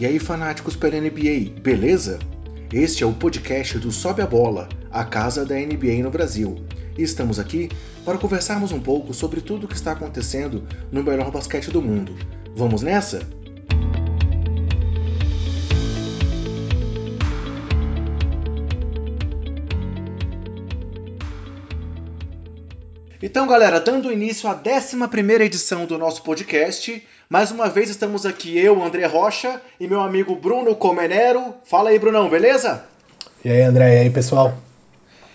E aí, fanáticos pela NBA, beleza? Este é o podcast do Sobe a Bola, a casa da NBA no Brasil. E estamos aqui para conversarmos um pouco sobre tudo o que está acontecendo no melhor basquete do mundo. Vamos nessa? Então, galera, dando início à 11 edição do nosso podcast, mais uma vez estamos aqui eu, André Rocha, e meu amigo Bruno Comenero. Fala aí, Brunão, beleza? E aí, André, e aí, pessoal?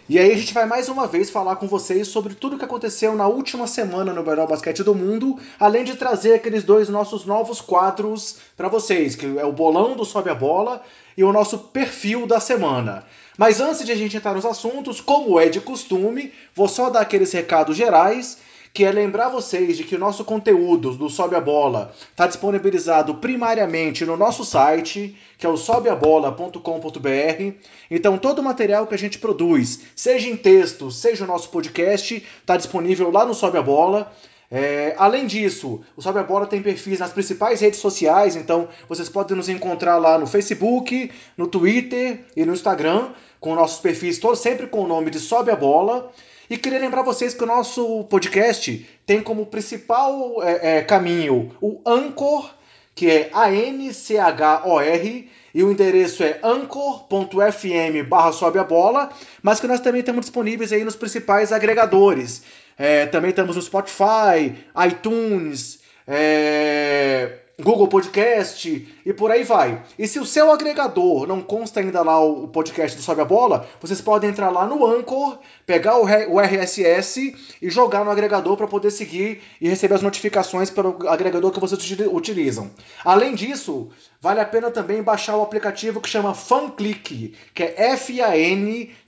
E aí a gente vai mais uma vez falar com vocês sobre tudo o que aconteceu na última semana no melhor basquete do mundo, além de trazer aqueles dois nossos novos quadros para vocês, que é o bolão do Sobe a Bola e o nosso perfil da semana. Mas antes de a gente entrar nos assuntos, como é de costume, vou só dar aqueles recados gerais, que é lembrar vocês de que o nosso conteúdo do Sobe a Bola está disponibilizado primariamente no nosso site, que é o sobeabola.com.br. Então todo o material que a gente produz, seja em texto, seja o nosso podcast, está disponível lá no Sobe a Bola. É, além disso, o Sobe a Bola tem perfis nas principais redes sociais, então vocês podem nos encontrar lá no Facebook, no Twitter e no Instagram, com nossos perfis todos sempre com o nome de Sobe a Bola. E queria lembrar vocês que o nosso podcast tem como principal é, é, caminho o Anchor, que é A-N-C-H-O-R, e o endereço é anchor.fm barra sobe a bola, mas que nós também estamos disponíveis aí nos principais agregadores. É, também estamos no Spotify, iTunes, é, Google Podcast e por aí vai. E se o seu agregador não consta ainda lá o podcast do Sobe a Bola, vocês podem entrar lá no Anchor, pegar o RSS e jogar no agregador para poder seguir e receber as notificações pelo agregador que vocês utilizam. Além disso, vale a pena também baixar o aplicativo que chama FanClick, que é F-A-N-C-L-I-C.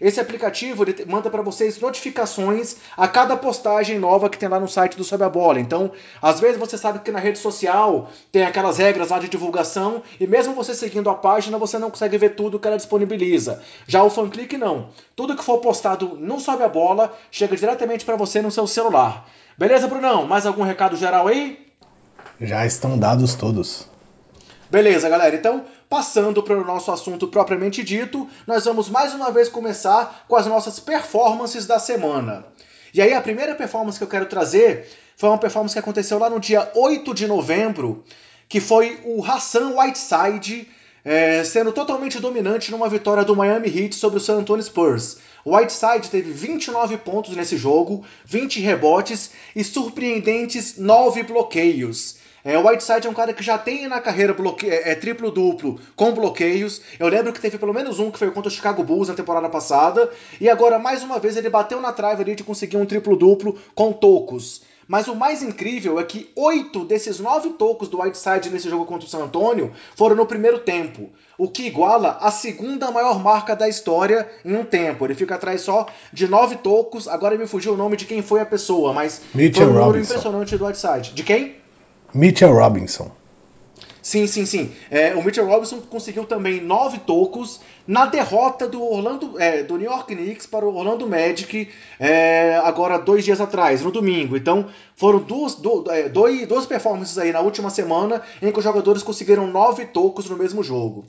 Esse aplicativo manda para vocês notificações a cada postagem nova que tem lá no site do Sobe a Bola. Então, às vezes você sabe que na rede social tem aquelas regras lá de divulgação e mesmo você seguindo a página, você não consegue ver tudo que ela disponibiliza. Já o FanClick não. Tudo que for postado no Sobe a Bola chega diretamente para você no seu celular. Beleza, Brunão? Mais algum recado geral aí? Já estão dados todos. Beleza, galera. Então, passando para o nosso assunto propriamente dito, nós vamos mais uma vez começar com as nossas performances da semana. E aí, a primeira performance que eu quero trazer foi uma performance que aconteceu lá no dia 8 de novembro, que foi o Hassan Whiteside é, sendo totalmente dominante numa vitória do Miami Heat sobre o San Antonio Spurs. Whiteside teve 29 pontos nesse jogo, 20 rebotes e surpreendentes 9 bloqueios. É, o Whiteside é um cara que já tem na carreira bloque... é, é triplo-duplo com bloqueios. Eu lembro que teve pelo menos um que foi contra o Chicago Bulls na temporada passada. E agora, mais uma vez, ele bateu na trave ali de conseguir um triplo-duplo com tocos. Mas o mais incrível é que oito desses nove tocos do Whiteside nesse jogo contra o San Antonio foram no primeiro tempo, o que iguala a segunda maior marca da história em um tempo. Ele fica atrás só de nove tocos. Agora me fugiu o nome de quem foi a pessoa, mas Mitchell foi um número Robinson. impressionante do Whiteside. De quem? Mitchell Robinson. Sim, sim, sim. É, o Mitchell Robinson conseguiu também nove tocos na derrota do Orlando, é, do New York Knicks para o Orlando Magic é, agora dois dias atrás, no domingo. Então foram duas, du, é, duas performances aí na última semana em que os jogadores conseguiram nove tocos no mesmo jogo.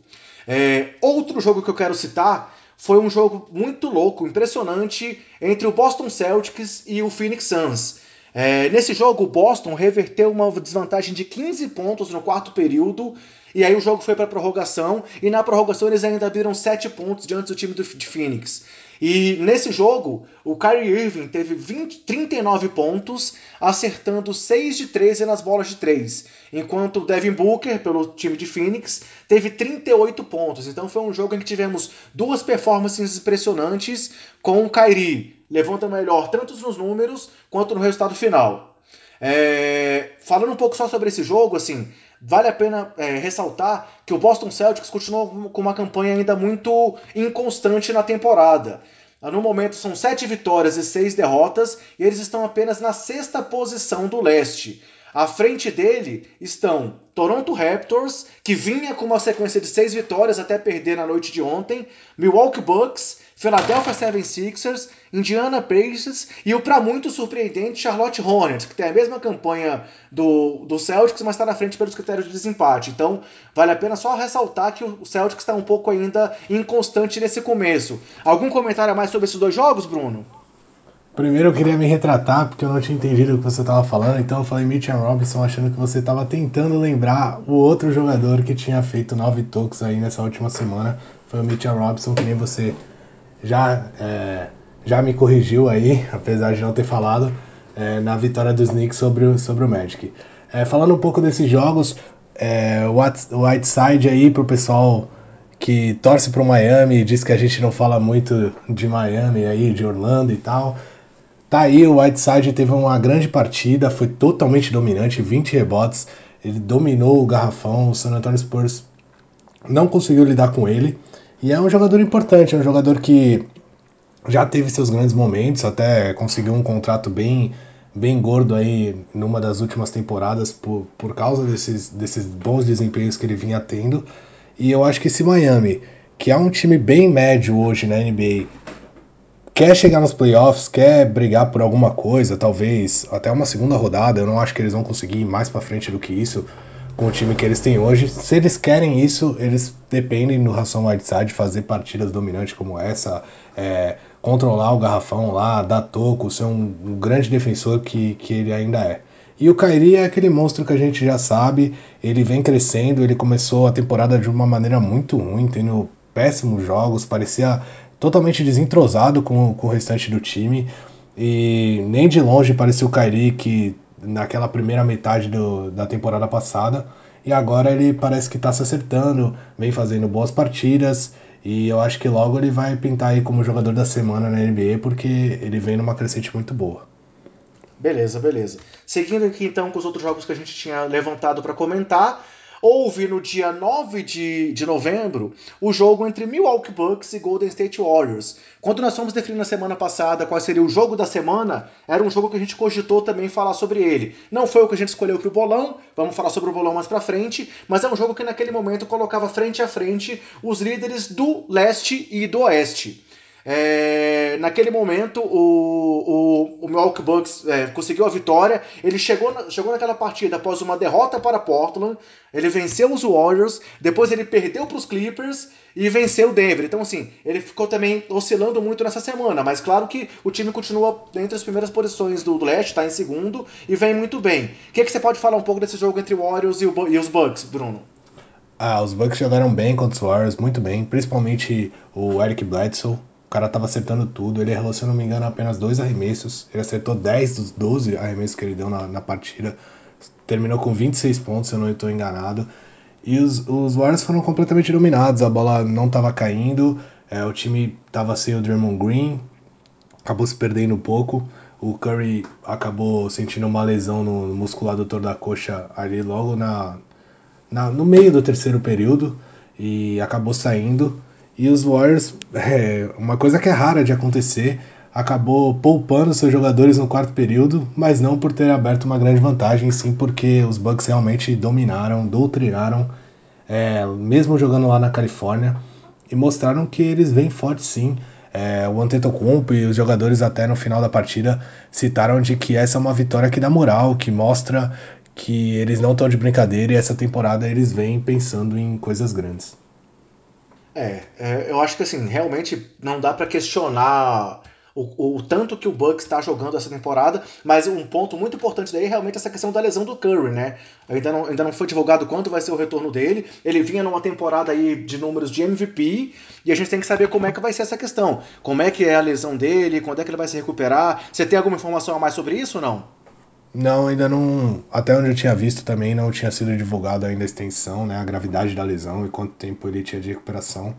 É, outro jogo que eu quero citar foi um jogo muito louco, impressionante entre o Boston Celtics e o Phoenix Suns. É, nesse jogo, o Boston reverteu uma desvantagem de 15 pontos no quarto período, e aí o jogo foi para prorrogação, e na prorrogação eles ainda abriram 7 pontos diante do time do, de Phoenix. E nesse jogo, o Kyrie Irving teve 20, 39 pontos, acertando 6 de 13 nas bolas de 3, enquanto o Devin Booker, pelo time de Phoenix, teve 38 pontos. Então foi um jogo em que tivemos duas performances impressionantes com o Kyrie levanta melhor tanto nos números quanto no resultado final. É, falando um pouco só sobre esse jogo, assim, vale a pena é, ressaltar que o Boston Celtics continuou com uma campanha ainda muito inconstante na temporada. No momento são sete vitórias e seis derrotas e eles estão apenas na sexta posição do leste. À frente dele estão Toronto Raptors, que vinha com uma sequência de seis vitórias até perder na noite de ontem, Milwaukee Bucks, Philadelphia 76ers, Indiana Pacers e o para muito surpreendente Charlotte Hornets, que tem a mesma campanha do, do Celtics, mas está na frente pelos critérios de desempate. Então, vale a pena só ressaltar que o Celtics está um pouco ainda inconstante nesse começo. Algum comentário a mais sobre esses dois jogos, Bruno? Primeiro eu queria me retratar porque eu não tinha entendido o que você estava falando, então eu falei Mitchell Robinson achando que você estava tentando lembrar o outro jogador que tinha feito nove toques aí nessa última semana. Foi o Mitchell Robinson, que nem você já, é, já me corrigiu aí, apesar de não ter falado, é, na vitória dos Knicks sobre o, sobre o Magic. É, falando um pouco desses jogos, é, o Whiteside aí pro pessoal que torce pro Miami, diz que a gente não fala muito de Miami aí, de Orlando e tal. Tá aí, o Whiteside teve uma grande partida, foi totalmente dominante, 20 rebotes, ele dominou o garrafão, o San Antonio Spurs não conseguiu lidar com ele. E é um jogador importante, é um jogador que já teve seus grandes momentos, até conseguiu um contrato bem bem gordo aí numa das últimas temporadas por, por causa desses, desses bons desempenhos que ele vinha tendo. E eu acho que esse Miami, que é um time bem médio hoje na NBA, quer chegar nos playoffs, quer brigar por alguma coisa, talvez até uma segunda rodada. Eu não acho que eles vão conseguir ir mais para frente do que isso com o time que eles têm hoje. Se eles querem isso, eles dependem do Ração Whiteside fazer partidas dominantes como essa, é, controlar o garrafão lá, dar toco, ser um, um, grande defensor que, que ele ainda é. E o Kairi é aquele monstro que a gente já sabe, ele vem crescendo, ele começou a temporada de uma maneira muito ruim, tendo péssimos jogos, parecia totalmente desentrosado com, com o restante do time. E nem de longe parecia o Kairi que naquela primeira metade do, da temporada passada. E agora ele parece que está se acertando, vem fazendo boas partidas. E eu acho que logo ele vai pintar aí como jogador da semana na NBA, porque ele vem numa crescente muito boa. Beleza, beleza. Seguindo aqui então com os outros jogos que a gente tinha levantado para comentar, houve no dia 9 de, de novembro o jogo entre Milwaukee Bucks e Golden State Warriors. Quando nós fomos definir na semana passada qual seria o jogo da semana, era um jogo que a gente cogitou também falar sobre ele. Não foi o que a gente escolheu para o bolão, vamos falar sobre o bolão mais para frente, mas é um jogo que naquele momento colocava frente a frente os líderes do leste e do oeste. É, naquele momento, o, o, o Milwaukee Bucks é, conseguiu a vitória. Ele chegou, na, chegou naquela partida após uma derrota para Portland. Ele venceu os Warriors. Depois ele perdeu para os Clippers e venceu o Denver. Então, assim, ele ficou também oscilando muito nessa semana. Mas claro que o time continua entre as primeiras posições do, do leste, está em segundo e vem muito bem. O que, que você pode falar um pouco desse jogo entre Warriors e, o, e os Bucks, Bruno? Ah, os Bucks jogaram bem contra os Warriors, muito bem. Principalmente o Eric Bledsoe cara tava acertando tudo. Ele errou, se eu não me engano, apenas dois arremessos. Ele acertou 10 dos 12 arremessos que ele deu na, na partida. Terminou com 26 pontos, se eu não estou enganado. E os, os Warriors foram completamente dominados. A bola não estava caindo. É, o time estava sem o Draymond Green. Acabou se perdendo um pouco. O Curry acabou sentindo uma lesão no muscular adutor da coxa ali logo na, na, no meio do terceiro período. E acabou saindo. E os Warriors, é, uma coisa que é rara de acontecer, acabou poupando seus jogadores no quarto período, mas não por ter aberto uma grande vantagem, sim porque os Bucks realmente dominaram, doutrinaram, é, mesmo jogando lá na Califórnia, e mostraram que eles vêm fortes sim. É, o Antetokounmpo e os jogadores até no final da partida citaram de que essa é uma vitória que dá moral, que mostra que eles não estão de brincadeira e essa temporada eles vêm pensando em coisas grandes. É, é, eu acho que assim, realmente não dá para questionar o, o, tanto que o Bucks está jogando essa temporada, mas um ponto muito importante daí é realmente essa questão da lesão do Curry, né? Ainda não, ainda não foi divulgado quanto vai ser o retorno dele. Ele vinha numa temporada aí de números de MVP e a gente tem que saber como é que vai ser essa questão. Como é que é a lesão dele, quando é que ele vai se recuperar. Você tem alguma informação a mais sobre isso ou não? Não, ainda não. Até onde eu tinha visto também não tinha sido divulgado ainda a extensão, né? A gravidade da lesão e quanto tempo ele tinha de recuperação.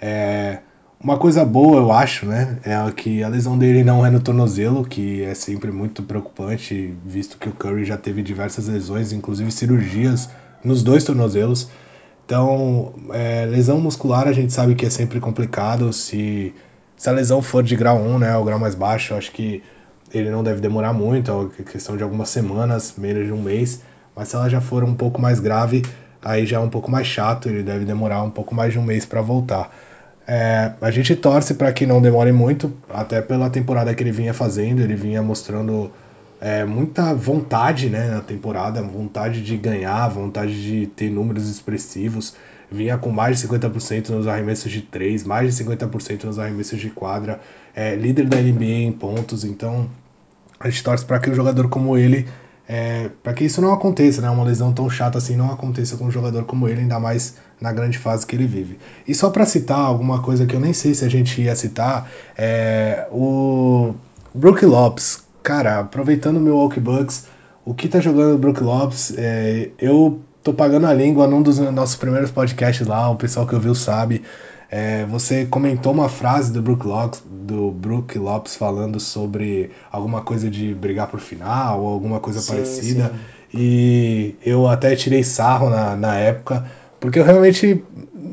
É, uma coisa boa, eu acho, né? É que a lesão dele não é no tornozelo, que é sempre muito preocupante, visto que o Curry já teve diversas lesões, inclusive cirurgias nos dois tornozelos. Então, é, lesão muscular a gente sabe que é sempre complicado. Se, se a lesão for de grau 1, né? O grau mais baixo, acho que ele não deve demorar muito, é questão de algumas semanas, menos de um mês. Mas se ela já for um pouco mais grave, aí já é um pouco mais chato, ele deve demorar um pouco mais de um mês para voltar. É, a gente torce para que não demore muito, até pela temporada que ele vinha fazendo, ele vinha mostrando é, muita vontade né, na temporada, vontade de ganhar, vontade de ter números expressivos. Vinha com mais de 50% nos arremessos de 3, mais de 50% nos arremessos de quadra, é, líder da NBA em pontos, então a gente torce para que um jogador como ele é, para que isso não aconteça, né? Uma lesão tão chata assim não aconteça com um jogador como ele, ainda mais na grande fase que ele vive. E só para citar alguma coisa que eu nem sei se a gente ia citar, é, o Brook Lopes, cara, aproveitando o Milwaukee Bucks, o que tá jogando o Brook Lopes, é, eu tô pagando a língua num dos nossos primeiros podcasts lá, o pessoal que ouviu sabe. É, você comentou uma frase do Brook, Lopes, do Brook Lopes falando sobre alguma coisa de brigar por final ou alguma coisa sim, parecida. Sim. E eu até tirei sarro na, na época, porque eu realmente,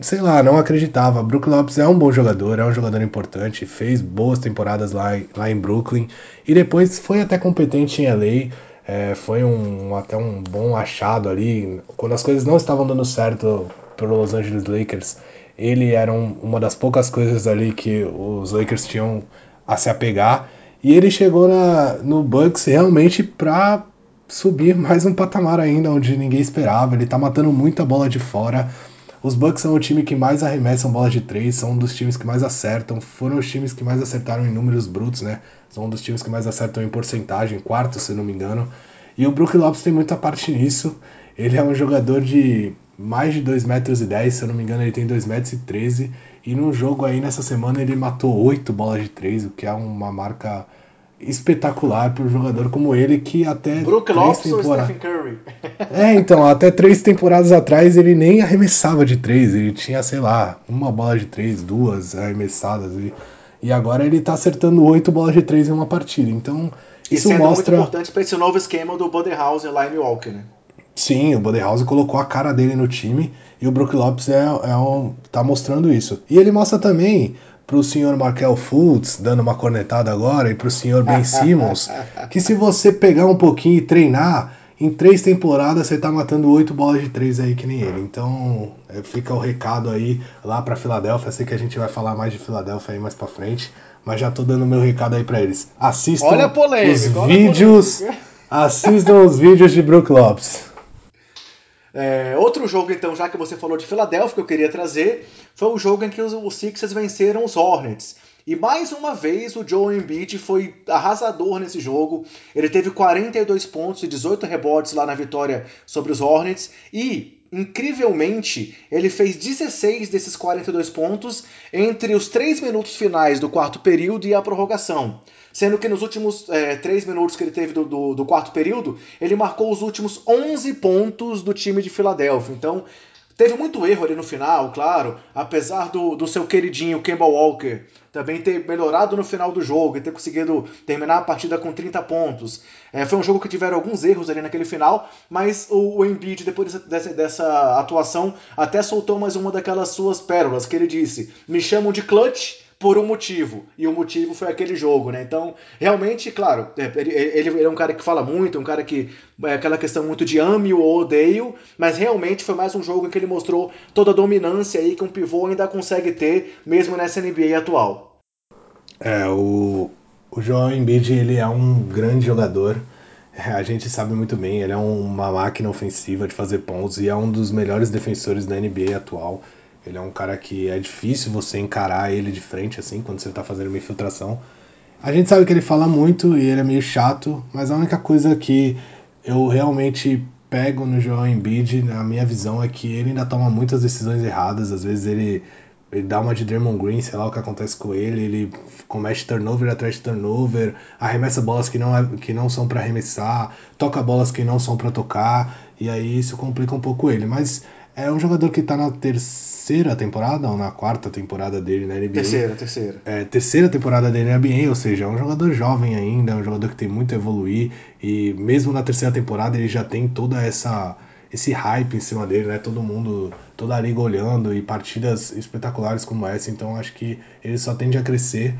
sei lá, não acreditava. Brook Lopes é um bom jogador, é um jogador importante, fez boas temporadas lá, lá em Brooklyn e depois foi até competente em LA. É, foi um, até um bom achado ali. Quando as coisas não estavam dando certo para Los Angeles Lakers, ele era um, uma das poucas coisas ali que os Lakers tinham a se apegar. E ele chegou na, no Bucks realmente para subir mais um patamar ainda, onde ninguém esperava. Ele tá matando muita bola de fora. Os Bucks são o time que mais arremessam bola de três, são um dos times que mais acertam. Foram os times que mais acertaram em números brutos, né? São um dos times que mais acertam em porcentagem, quarto, se não me engano. E o Brook Lopes tem muita parte nisso. Ele é um jogador de mais de 2 metros e 10, se eu não me engano ele tem 2 metros e 13 e num jogo aí nessa semana ele matou 8 bolas de 3, o que é uma marca espetacular para um jogador como ele que até Brook Lopes temporada... ou Stephen Curry? é, então, até três temporadas atrás ele nem arremessava de 3, ele tinha, sei lá, uma bola de 3, duas arremessadas e, e agora ele tá acertando 8 bolas de 3 em uma partida. Então, isso e sendo mostra muito importante para esse novo esquema do Budenholzer lá em Milwaukee, né? Sim, o Budenholzer colocou a cara dele no time e o Brook Lopes é, é um, tá mostrando isso. E ele mostra também pro senhor Markel Fultz, dando uma cornetada agora, e pro senhor Ben Simmons, que se você pegar um pouquinho e treinar, em três temporadas você tá matando oito bolas de três aí que nem ele. Então é, fica o recado aí lá pra Filadélfia. Sei que a gente vai falar mais de Filadélfia aí mais pra frente, mas já tô dando meu recado aí pra eles. Assistam olha polêmica, os vídeos. Assistam os vídeos de Brook Lopes. É, outro jogo, então, já que você falou de Filadélfia, que eu queria trazer, foi o jogo em que os, os Sixers venceram os Hornets. E mais uma vez o Joe Embiid foi arrasador nesse jogo. Ele teve 42 pontos e 18 rebotes lá na vitória sobre os Hornets. E, incrivelmente, ele fez 16 desses 42 pontos entre os 3 minutos finais do quarto período e a prorrogação sendo que nos últimos é, três minutos que ele teve do, do, do, quarto período, ele marcou os últimos 11 pontos do time de Filadélfia. Então, teve muito erro ali no final, claro, apesar do, do seu queridinho Kemba Walker também ter melhorado no final do jogo e ter conseguido terminar a partida com 30 pontos. É, foi um jogo que tiveram alguns erros ali naquele final, mas o, o Embiid, depois dessa, dessa, atuação, até soltou mais uma daquelas suas pérolas, que ele disse, me chamam de clutch, por um motivo. E o motivo foi aquele jogo, né? Então, realmente, claro, é, ele, ele é um cara que fala muito, um cara que. É aquela questão muito de ame ou odeio, mas realmente foi mais um jogo em que ele mostrou toda a dominância aí que um pivô ainda consegue ter, mesmo nessa NBA atual. É, o, o João Embiid, ele é um grande jogador. É, a gente sabe muito bem, ele é uma máquina ofensiva de fazer pontos e é um dos melhores defensores da NBA atual. Ele é um cara que é difícil você encarar ele de frente, assim, quando você tá fazendo uma infiltração. A gente sabe que ele fala muito e ele é meio chato, mas a única coisa que eu realmente pego no Joel Embiid, na minha visão, é que ele ainda toma muitas decisões erradas. Às vezes ele, ele dá uma de Draymond Green, sei lá o que acontece com ele, ele comete turnover atrás de turnover, arremessa bolas que não, é, que não são para arremessar, toca bolas que não são para tocar, e aí isso complica um pouco ele. Mas é um jogador que tá na terceira terceira temporada ou na quarta temporada dele na NBA. Terceira, terceira. É, terceira temporada dele na NBA, ou seja, é um jogador jovem ainda, é um jogador que tem muito a evoluir e mesmo na terceira temporada ele já tem toda essa esse hype em cima dele, né? Todo mundo, toda a liga olhando e partidas espetaculares como essa, então acho que ele só tende a crescer.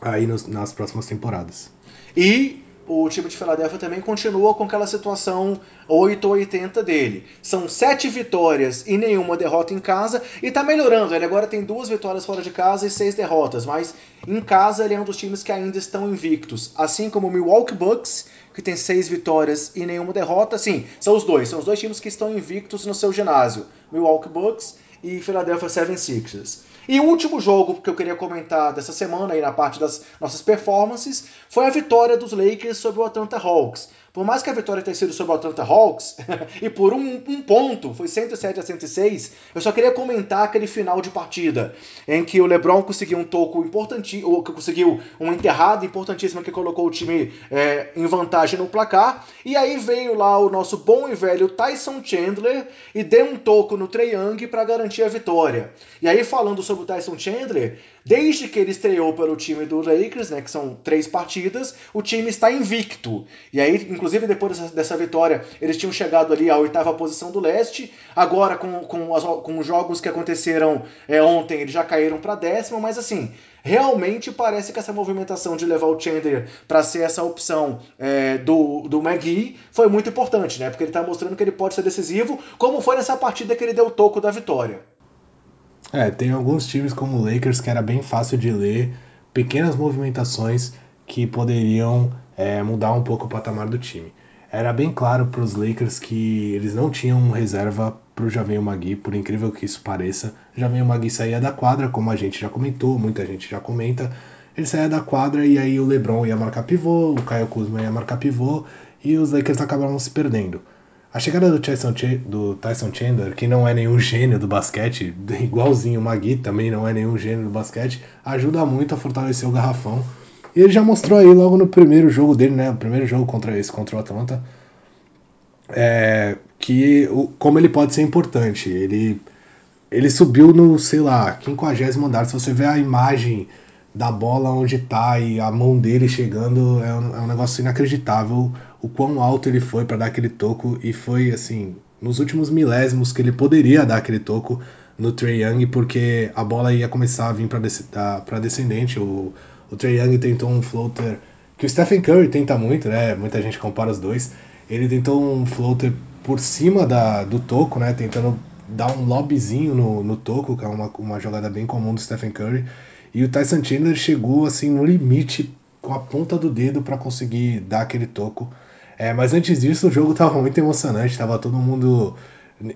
aí nos, nas próximas temporadas. E o time de Filadélfia também continua com aquela situação 8-80 dele. São sete vitórias e nenhuma derrota em casa e tá melhorando. Ele agora tem duas vitórias fora de casa e seis derrotas, mas em casa ele é um dos times que ainda estão invictos. Assim como o Milwaukee Bucks, que tem seis vitórias e nenhuma derrota. Sim, são os dois. São os dois times que estão invictos no seu ginásio. Milwaukee Bucks e Philadelphia 76ers. E o último jogo que eu queria comentar dessa semana, aí na parte das nossas performances, foi a vitória dos Lakers sobre o Atlanta Hawks. Por mais que a vitória tenha sido sobre o Atlanta Hawks, e por um, um, ponto, foi 107 a 106, eu só queria comentar aquele final de partida, em que o LeBron conseguiu um toco importantíssimo, conseguiu uma enterrada importantíssima que colocou o time é, em vantagem no placar, e aí veio lá o nosso bom e velho Tyson Chandler e deu um toco no Trey Young para garantir a vitória. E aí falando sobre o Tyson Chandler, desde que ele estreou pelo time do Lakers, né, que são três partidas, o time está invicto. E aí, inclusive Inclusive, depois dessa, vitória, eles tinham chegado ali à oitava posição do leste. Agora, com, com, as, com os jogos que aconteceram é, ontem, eles já caíram para décima. Mas, assim, realmente parece que essa movimentação de levar o Chandler para ser essa opção é, do, do McGee foi muito importante, né? Porque ele está mostrando que ele pode ser decisivo, como foi nessa partida que ele deu o toco da vitória. É, tem alguns times como o Lakers que era bem fácil de ler, pequenas movimentações que poderiam é, mudar um pouco o patamar do time. Era bem claro para os Lakers que eles não tinham reserva para o Javier Magui, por incrível que isso pareça. Javier Magui saía da quadra, como a gente já comentou, muita gente já comenta. Ele saía da quadra e aí o LeBron ia marcar pivô, o Caio Kuzma ia marcar pivô e os Lakers acabaram se perdendo. A chegada do Tyson, do Tyson Chandler, que não é nenhum gênio do basquete, igualzinho o Magui também não é nenhum gênio do basquete, ajuda muito a fortalecer o garrafão e ele já mostrou aí logo no primeiro jogo dele, né? O primeiro jogo contra esse, contra o Atlanta, é, que o, como ele pode ser importante. Ele, ele subiu no, sei lá, 50 andar. Se você ver a imagem da bola onde tá e a mão dele chegando, é um, é um negócio inacreditável o quão alto ele foi para dar aquele toco. E foi assim, nos últimos milésimos que ele poderia dar aquele toco no Trey Young, porque a bola ia começar a vir para descendente. O, o Trey Young tentou um floater que o Stephen Curry tenta muito, né? Muita gente compara os dois. Ele tentou um floater por cima da, do toco, né? Tentando dar um lobbyzinho no, no toco, que é uma, uma jogada bem comum do Stephen Curry. E o Tyson Chandler chegou assim no limite com a ponta do dedo para conseguir dar aquele toco. É, mas antes disso o jogo estava muito emocionante, tava todo mundo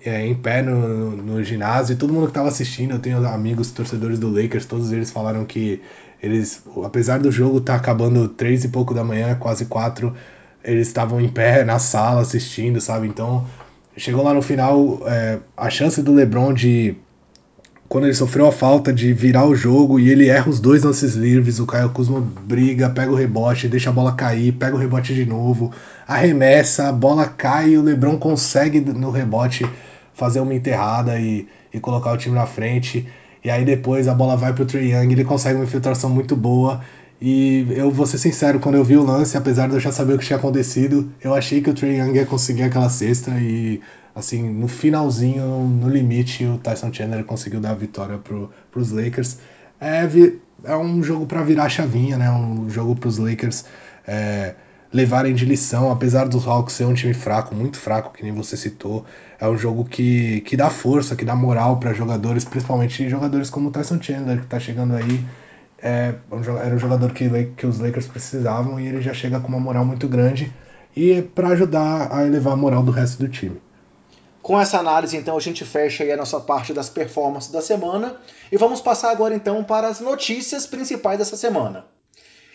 é, em pé no, no, ginásio, e todo mundo que estava assistindo, eu tenho amigos torcedores do Lakers, todos eles falaram que eles, apesar do jogo estar tá acabando três e pouco da manhã, quase quatro, eles estavam em pé na sala assistindo, sabe? Então, chegou lá no final, é, a chance do LeBron de quando ele sofreu a falta de virar o jogo e ele erra os dois lances livres, o Caio Kuzma briga, pega o rebote, deixa a bola cair, pega o rebote de novo, arremessa, a bola cai e o LeBron consegue no rebote fazer uma enterrada e, e colocar o time na frente. E aí depois a bola vai pro Trey Young, ele consegue uma infiltração muito boa. E eu vou ser sincero, quando eu vi o lance, apesar de eu já saber o que tinha acontecido, eu achei que o Trey Young ia conseguir aquela cesta e assim, no finalzinho, no limite, o Tyson Chandler conseguiu dar a vitória pro, pros Lakers. É, é um jogo para virar chavinha, né? Um jogo pros Lakers é, levarem de lição, apesar dos Hawks ser um time fraco, muito fraco, que nem você citou. É um jogo que, que dá força, que dá moral para jogadores, principalmente jogadores como o Tyson Chandler, que tá chegando aí. É, era um jogador que, que os Lakers precisavam e ele já chega com uma moral muito grande e para ajudar a elevar a moral do resto do time. Com essa análise, então, a gente fecha aí a nossa parte das performances da semana e vamos passar agora então para as notícias principais dessa semana.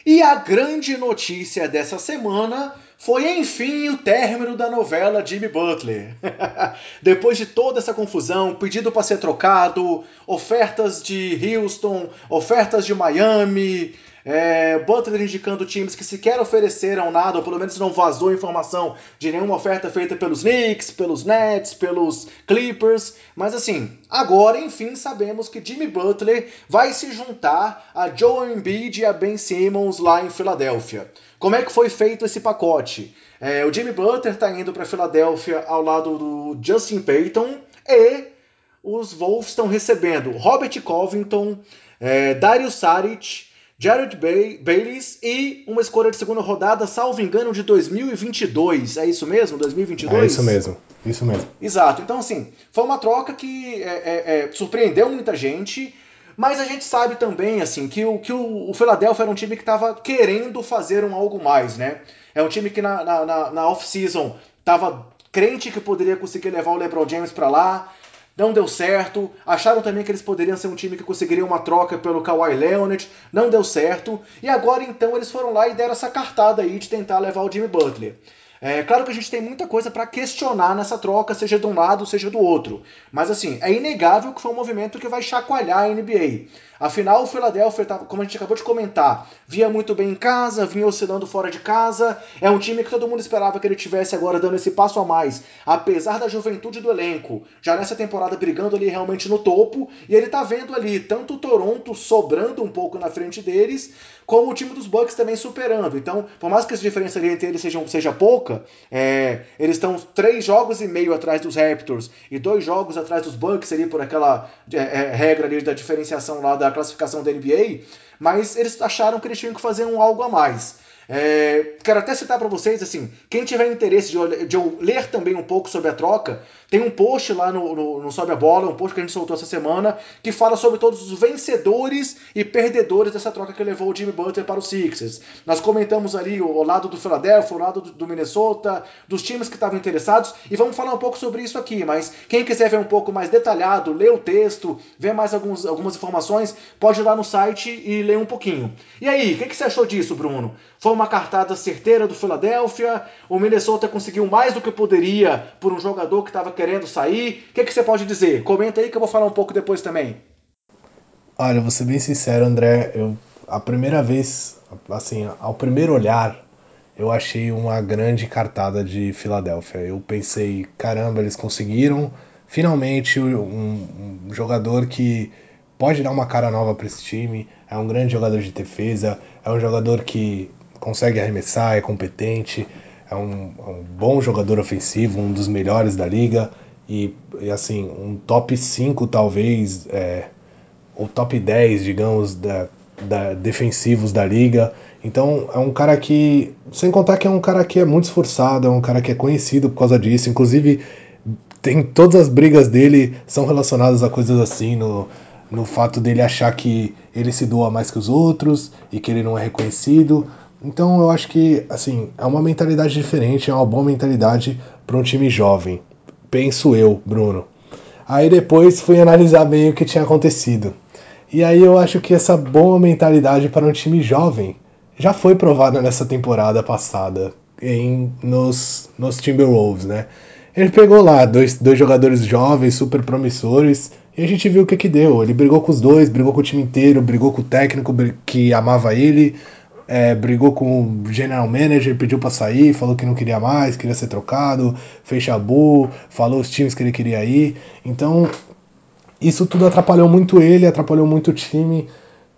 E a grande notícia dessa semana foi enfim o término da novela Jimmy Butler. Depois de toda essa confusão, pedido para ser trocado, ofertas de Houston, ofertas de Miami, é, Butler indicando times que sequer ofereceram nada, ou pelo menos não vazou informação de nenhuma oferta feita pelos Knicks, pelos Nets, pelos Clippers. Mas assim, agora enfim sabemos que Jimmy Butler vai se juntar a Joe Embiid e a Ben Simmons lá em Filadélfia. Como é que foi feito esse pacote? É, o Jimmy Butler está indo para Filadélfia ao lado do Justin Payton e os Wolves estão recebendo Robert Covington, é, Dario Saric Jared Bay Bayless e uma escolha de segunda rodada, salvo engano, de 2022. É isso mesmo? 2022? É isso mesmo. Isso mesmo. Exato. Então, assim, foi uma troca que é, é, é, surpreendeu muita gente. Mas a gente sabe também, assim, que o, que o, o Philadelphia era um time que estava querendo fazer um algo mais, né? É um time que na, na, na off-season estava crente que poderia conseguir levar o LeBron James para lá, não deu certo. Acharam também que eles poderiam ser um time que conseguiria uma troca pelo Kawhi Leonard, não deu certo. E agora então eles foram lá e deram essa cartada aí de tentar levar o Jimmy Butler. É claro que a gente tem muita coisa para questionar nessa troca, seja de um lado, seja do outro. Mas assim, é inegável que foi um movimento que vai chacoalhar a NBA. Afinal, o Philadelphia, como a gente acabou de comentar, via muito bem em casa, vinha oscilando fora de casa. É um time que todo mundo esperava que ele tivesse agora dando esse passo a mais, apesar da juventude do elenco, já nessa temporada brigando ali realmente no topo. E ele tá vendo ali tanto o Toronto sobrando um pouco na frente deles, como o time dos Bucks também superando. Então, por mais que essa diferença ali entre eles seja, seja pouca, é, eles estão três jogos e meio atrás dos Raptors e dois jogos atrás dos Bucks ali por aquela é, é, regra ali da diferenciação lá da classificação da NBA, mas eles acharam que eles tinham que fazer um algo a mais. É, quero até citar para vocês, assim, quem tiver interesse de, de eu ler também um pouco sobre a troca, tem um post lá no, no, no, Sobe a Bola, um post que a gente soltou essa semana, que fala sobre todos os vencedores e perdedores dessa troca que levou o Jimmy Butler para os Sixers. Nós comentamos ali o, o lado do Philadelphia, o lado do, do Minnesota, dos times que estavam interessados, e vamos falar um pouco sobre isso aqui. Mas quem quiser ver um pouco mais detalhado, ler o texto, ver mais alguns, algumas informações, pode ir lá no site e ler um pouquinho. E aí, o que, que você achou disso, Bruno? Foi uma cartada certeira do Philadelphia? O Minnesota conseguiu mais do que poderia por um jogador que estava querendo sair? O que, que você pode dizer? Comenta aí que eu vou falar um pouco depois também. Olha, vou ser bem sincero, André. Eu, a primeira vez, assim, ao primeiro olhar, eu achei uma grande cartada de Filadélfia. Eu pensei, caramba, eles conseguiram finalmente um, um jogador que pode dar uma cara nova para esse time. É um grande jogador de defesa, é um jogador que consegue arremessar, é competente, é um, é um bom jogador ofensivo, um dos melhores da liga e, e assim, um top 5 talvez, é, ou top 10, digamos, da, da, defensivos da liga. Então é um cara que, sem contar que é um cara que é muito esforçado, é um cara que é conhecido por causa disso, inclusive tem todas as brigas dele são relacionadas a coisas assim, no, no fato dele achar que ele se doa mais que os outros e que ele não é reconhecido. Então eu acho que assim é uma mentalidade diferente, é uma boa mentalidade para um time jovem. Penso eu, Bruno. Aí depois fui analisar bem o que tinha acontecido. E aí eu acho que essa boa mentalidade para um time jovem já foi provada nessa temporada passada em, nos, nos Timberwolves, né? Ele pegou lá dois, dois jogadores jovens, super promissores, e a gente viu o que que deu. Ele brigou com os dois, brigou com o time inteiro, brigou com o técnico que amava ele, é, brigou com o general manager, pediu para sair, falou que não queria mais, queria ser trocado, fez chabu, falou os times que ele queria ir. Então, isso tudo atrapalhou muito ele, atrapalhou muito o time.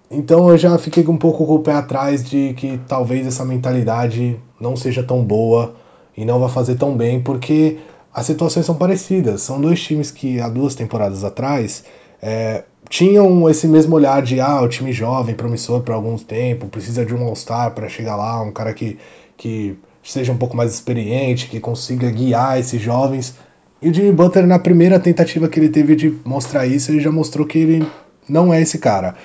Então eu já fiquei um pouco com o pé atrás de que talvez essa mentalidade não seja tão boa e não vai fazer tão bem, porque as situações são parecidas. São dois times que há duas temporadas atrás é, tinham esse mesmo olhar de ah, o time jovem, promissor por algum tempo, precisa de um All-Star para chegar lá, um cara que, que seja um pouco mais experiente, que consiga guiar esses jovens. E o Jimmy Butler, na primeira tentativa que ele teve de mostrar isso, ele já mostrou que ele não é esse cara.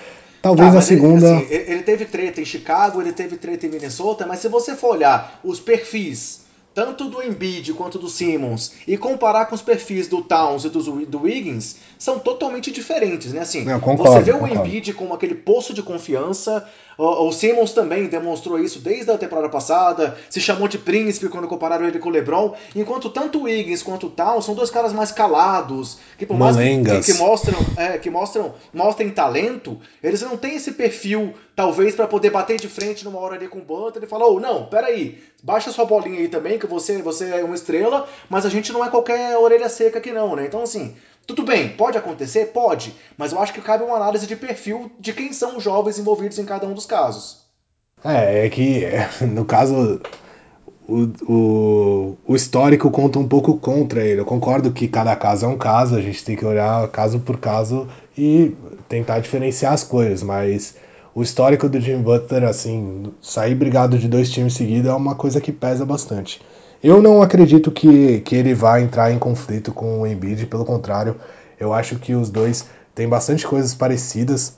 Talvez tá, a segunda. Ele, assim, ele teve treta em Chicago, ele teve treta em Minnesota, mas se você for olhar os perfis tanto do Embiid quanto do Simmons, e comparar com os perfis do Towns e do, do Wiggins, são totalmente diferentes, né? Assim, concordo, você vê o Embiid como aquele poço de confiança, o, o, Simmons também demonstrou isso desde a temporada passada, se chamou de príncipe quando compararam ele com o LeBron, enquanto tanto o Wiggins quanto o Towns são dois caras mais calados, que por mais que, que, que, mostram, é, que mostram, mostrem talento, eles não têm esse perfil, talvez, para poder bater de frente numa hora ali com o Butler e falar, oh, não, peraí, baixa sua bolinha aí também, que você, você é uma estrela, mas a gente não é qualquer orelha seca aqui não, né? Então, assim, tudo bem, pode acontecer? Pode, mas eu acho que cabe uma análise de perfil de quem são os jovens envolvidos em cada um dos casos. É, é que no caso o, o, o histórico conta um pouco contra ele. Eu concordo que cada caso é um caso, a gente tem que olhar caso por caso e tentar diferenciar as coisas, mas o histórico do Jimmy Butler, assim, sair brigado de dois times seguidos é uma coisa que pesa bastante. Eu não acredito que, que ele vá entrar em conflito com o Embiid, pelo contrário, eu acho que os dois têm bastante coisas parecidas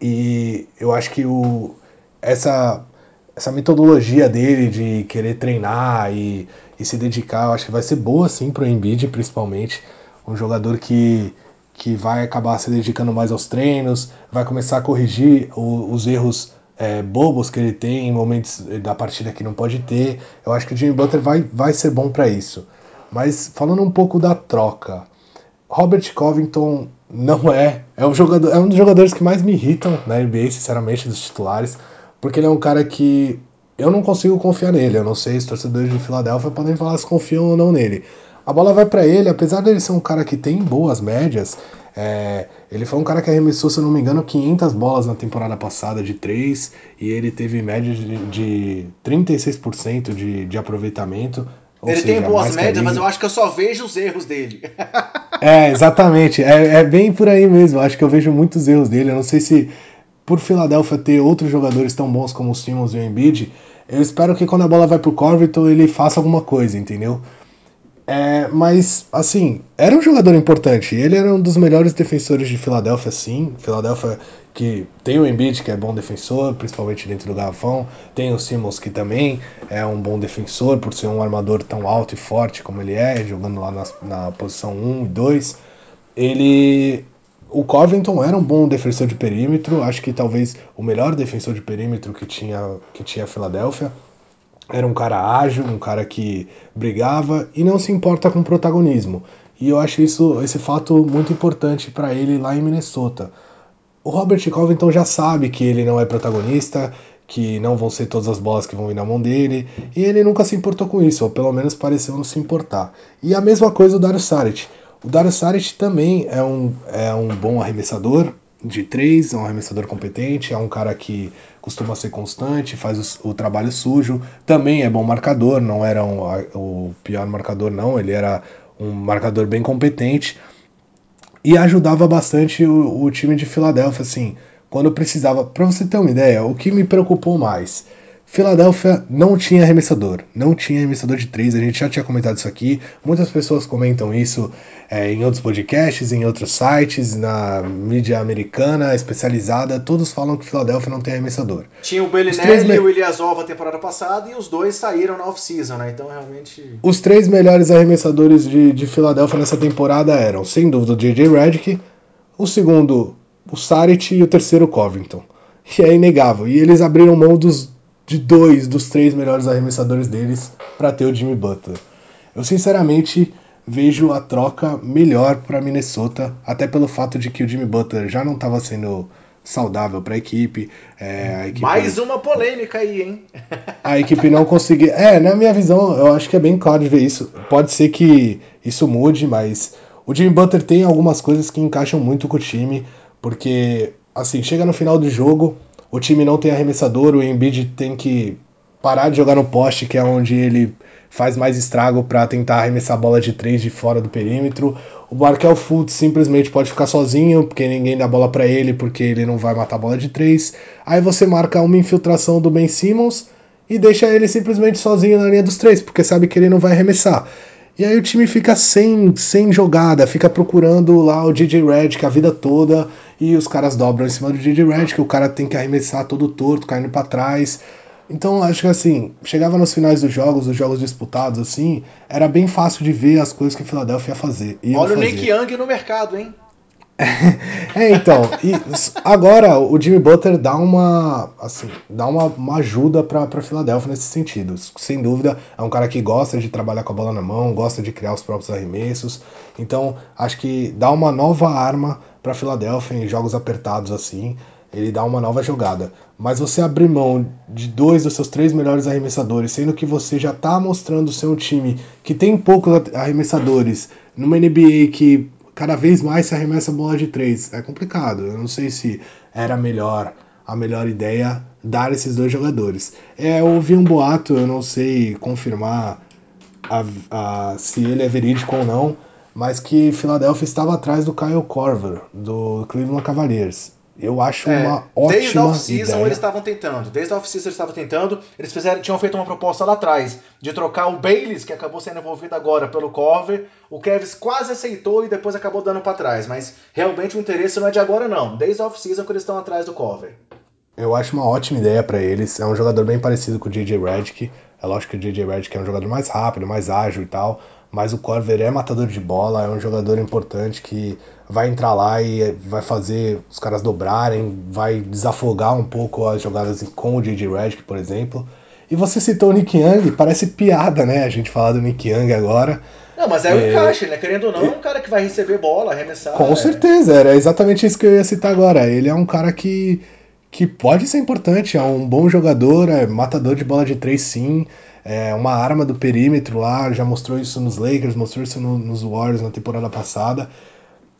e eu acho que o, essa, essa metodologia dele de querer treinar e, e se dedicar, eu acho que vai ser boa sim para o Embiid, principalmente. Um jogador que, que vai acabar se dedicando mais aos treinos, vai começar a corrigir o, os erros é, bobos que ele tem em momentos da partida que não pode ter. Eu acho que o Jimmy Butler vai, vai ser bom para isso. Mas falando um pouco da troca, Robert Covington não é. É um, jogador, é um dos jogadores que mais me irritam na NBA, sinceramente, dos titulares, porque ele é um cara que eu não consigo confiar nele. Eu não sei se torcedores de Filadélfia podem falar se confiam ou não nele. A bola vai para ele, apesar dele ser um cara que tem boas médias, é, ele foi um cara que arremessou, se eu não me engano, 500 bolas na temporada passada de 3 e ele teve média de, de 36% de, de aproveitamento. Ele seja, tem boas médias, mas eu acho que eu só vejo os erros dele. é, exatamente. É, é bem por aí mesmo. Acho que eu vejo muitos erros dele. Eu não sei se por Philadelphia ter outros jogadores tão bons como o Simmons e o Embiid, eu espero que quando a bola vai pro Corvington ele faça alguma coisa, entendeu? É, mas, assim, era um jogador importante. Ele era um dos melhores defensores de Filadélfia, sim. Filadélfia que tem o Embiid, que é bom defensor, principalmente dentro do garrafão. Tem o Simmons, que também é um bom defensor, por ser um armador tão alto e forte como ele é, jogando lá na, na posição 1 e 2. Ele. O Covington era um bom defensor de perímetro, acho que talvez o melhor defensor de perímetro que tinha, que tinha a Filadélfia. Era um cara ágil, um cara que brigava e não se importa com protagonismo. E eu acho isso, esse fato muito importante para ele lá em Minnesota. O Robert Covington já sabe que ele não é protagonista, que não vão ser todas as bolas que vão vir na mão dele, e ele nunca se importou com isso, ou pelo menos pareceu não se importar. E a mesma coisa o Dario Saric. O Dario Saric também é um, é um bom arremessador de três, é um arremessador competente, é um cara que costuma ser constante, faz o, o, trabalho sujo, também é bom marcador, não era um, o pior marcador não, ele era um marcador bem competente e ajudava bastante o, o time de Filadélfia, assim, quando precisava. Para você ter uma ideia, o que me preocupou mais Filadélfia não tinha arremessador, não tinha arremessador de três, a gente já tinha comentado isso aqui, muitas pessoas comentam isso é, em outros podcasts, em outros sites, na mídia americana especializada, todos falam que Filadélfia não tem arremessador. Tinha o Bellinelli me... e o Ilyasov a temporada passada e os dois saíram na off-season, né? Então realmente... Os três melhores arremessadores de, de Filadélfia nessa temporada eram, sem dúvida, o J.J. Redick, o segundo, o Saric e o terceiro, o Covington. E é inegável. E eles abriram mão dos de dois dos três melhores arremessadores deles para ter o Jimmy Butler. Eu sinceramente vejo a troca melhor para Minnesota, até pelo fato de que o Jimmy Butler já não estava sendo saudável para a equipe, é, equipe. Mais uma polêmica aí, hein? a equipe não conseguia. É, na minha visão, eu acho que é bem claro de ver isso. Pode ser que isso mude, mas o Jimmy Butler tem algumas coisas que encaixam muito com o time, porque assim chega no final do jogo o time não tem arremessador, o Embiid tem que parar de jogar no poste, que é onde ele faz mais estrago para tentar arremessar a bola de três de fora do perímetro. O Markel Fultz simplesmente pode ficar sozinho, porque ninguém dá bola para ele, porque ele não vai matar a bola de três. Aí você marca uma infiltração do Ben Simmons e deixa ele simplesmente sozinho na linha dos três, porque sabe que ele não vai arremessar. E aí o time fica sem, sem jogada, fica procurando lá o DJ Redick a vida toda e os caras dobram em cima do DJ Redick, o cara tem que arremessar todo torto, caindo para trás. Então acho que assim, chegava nos finais dos jogos, os jogos disputados assim, era bem fácil de ver as coisas que o Philadelphia ia fazer. Ia Olha fazer. o Nick Young no mercado, hein? é, então, agora o Jimmy Butler dá uma, assim, dá uma, uma ajuda para para Filadélfia nesse sentido. Sem dúvida, é um cara que gosta de trabalhar com a bola na mão, gosta de criar os próprios arremessos. Então, acho que dá uma nova arma para Filadélfia em jogos apertados assim. Ele dá uma nova jogada. Mas você abrir mão de dois dos seus três melhores arremessadores, sendo que você já está mostrando ser um time que tem poucos arremessadores, numa NBA que cada vez mais se arremessa bola de três. É complicado. Eu não sei se era melhor a melhor ideia dar esses dois jogadores. É, eu ouvi um boato, eu não sei confirmar a, a, se ele é verídico ou não, mas que Philadelphia estava atrás do Kyle Korver, do Cleveland Cavaliers. Eu acho é, uma ótima Desde a off-season eles estavam tentando. Desde a off-season eles estavam tentando. Eles fizeram, tinham feito uma proposta lá atrás de trocar o Bayliss, que acabou sendo envolvido agora pelo Corver. O Kevs quase aceitou e depois acabou dando para trás. Mas realmente o interesse não é de agora, não. Desde a off-season que eles estão atrás do Corver. Eu acho uma ótima ideia para eles. É um jogador bem parecido com o JJ Redick. É lógico que o JJ Redick é um jogador mais rápido, mais ágil e tal. Mas o Corver é matador de bola, é um jogador importante que vai entrar lá e vai fazer os caras dobrarem, vai desafogar um pouco as jogadas com o JJ Redick, por exemplo. E você citou o Nick Young, parece piada, né? A gente falar do Nick Young agora. Não, mas é o é... encaixe, né? Querendo ou não, é um cara que vai receber bola, arremessar. Com é... certeza, era exatamente isso que eu ia citar agora. Ele é um cara que que pode ser importante, é um bom jogador, é matador de bola de três sim, é uma arma do perímetro lá, já mostrou isso nos Lakers, mostrou isso no, nos Warriors na temporada passada.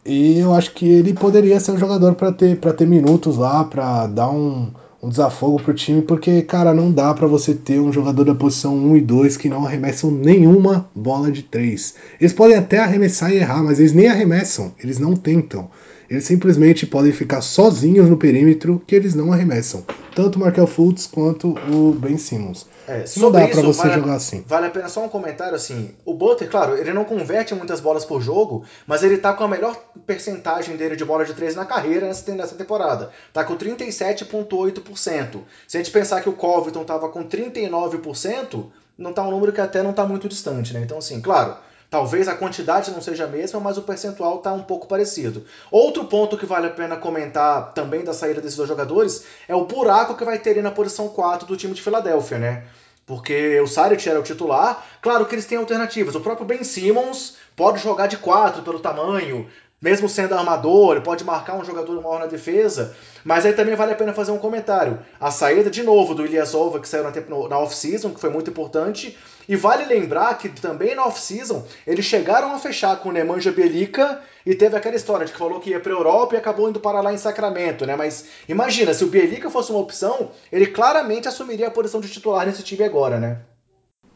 E eu acho que ele poderia ser um jogador para ter, ter minutos lá, para dar um, um desafogo pro time, porque, cara, não dá para você ter um jogador da posição 1 e 2 que não arremessam nenhuma bola de 3. Eles podem até arremessar e errar, mas eles nem arremessam, eles não tentam. Eles simplesmente podem ficar sozinhos no perímetro que eles não arremessam. Tanto o Markel Fultz quanto o Ben Simmons. É, não dá para você vale, jogar assim. Vale a pena só um comentário assim. O Butler, claro, ele não converte muitas bolas por jogo, mas ele tá com a melhor percentagem dele de bola de três na carreira nessa, nessa temporada. Tá com 37,8%. Se a gente pensar que o Covington tava com 39%, não tá um número que até não tá muito distante, né? Então, assim, claro, Talvez a quantidade não seja a mesma, mas o percentual está um pouco parecido. Outro ponto que vale a pena comentar também da saída desses dois jogadores é o buraco que vai ter na posição 4 do time de Filadélfia, né? Porque o Saric era o titular. Claro que eles têm alternativas. O próprio Ben Simmons pode jogar de 4 pelo tamanho, mesmo sendo armador, ele pode marcar um jogador maior na defesa. Mas aí também vale a pena fazer um comentário. A saída, de novo, do Ilyasova, que saiu na, na off-season, que foi muito importante. E vale lembrar que também na off-season eles chegaram a fechar com o Nemanja Belica e teve aquela história de que falou que ia para Europa e acabou indo para lá em Sacramento, né? Mas imagina, se o Belica fosse uma opção, ele claramente assumiria a posição de titular nesse time agora, né?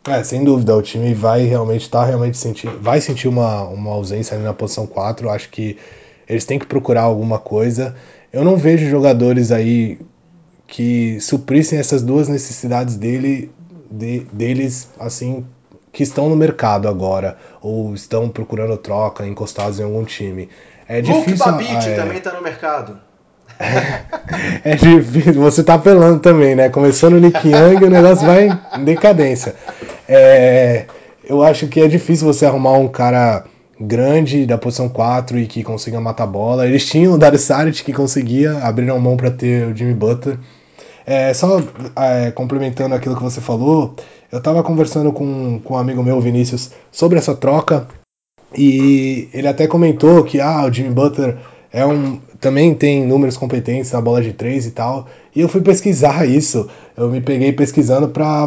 É, sem dúvida, o time vai realmente tá realmente sentir, vai sentir uma, uma ausência ali na posição 4. Acho que eles têm que procurar alguma coisa. Eu não vejo jogadores aí que suprissem essas duas necessidades dele de, deles, assim, que estão no mercado agora, ou estão procurando troca, encostados em algum time. É Luke difícil. Babbitt é... também está no mercado. é difícil, você tá apelando também, né? Começando o Nick Young, o negócio vai em decadência. É, eu acho que é difícil você arrumar um cara grande da posição 4 e que consiga matar a bola. Eles tinham o Darius Saric que conseguia, abriram mão para ter o Jimmy Butler. É, só é, complementando aquilo que você falou, eu estava conversando com, com um amigo meu, Vinícius, sobre essa troca e ele até comentou que ah, o Jimmy Butler é um, também tem números competentes na bola de três e tal. E eu fui pesquisar isso. Eu me peguei pesquisando para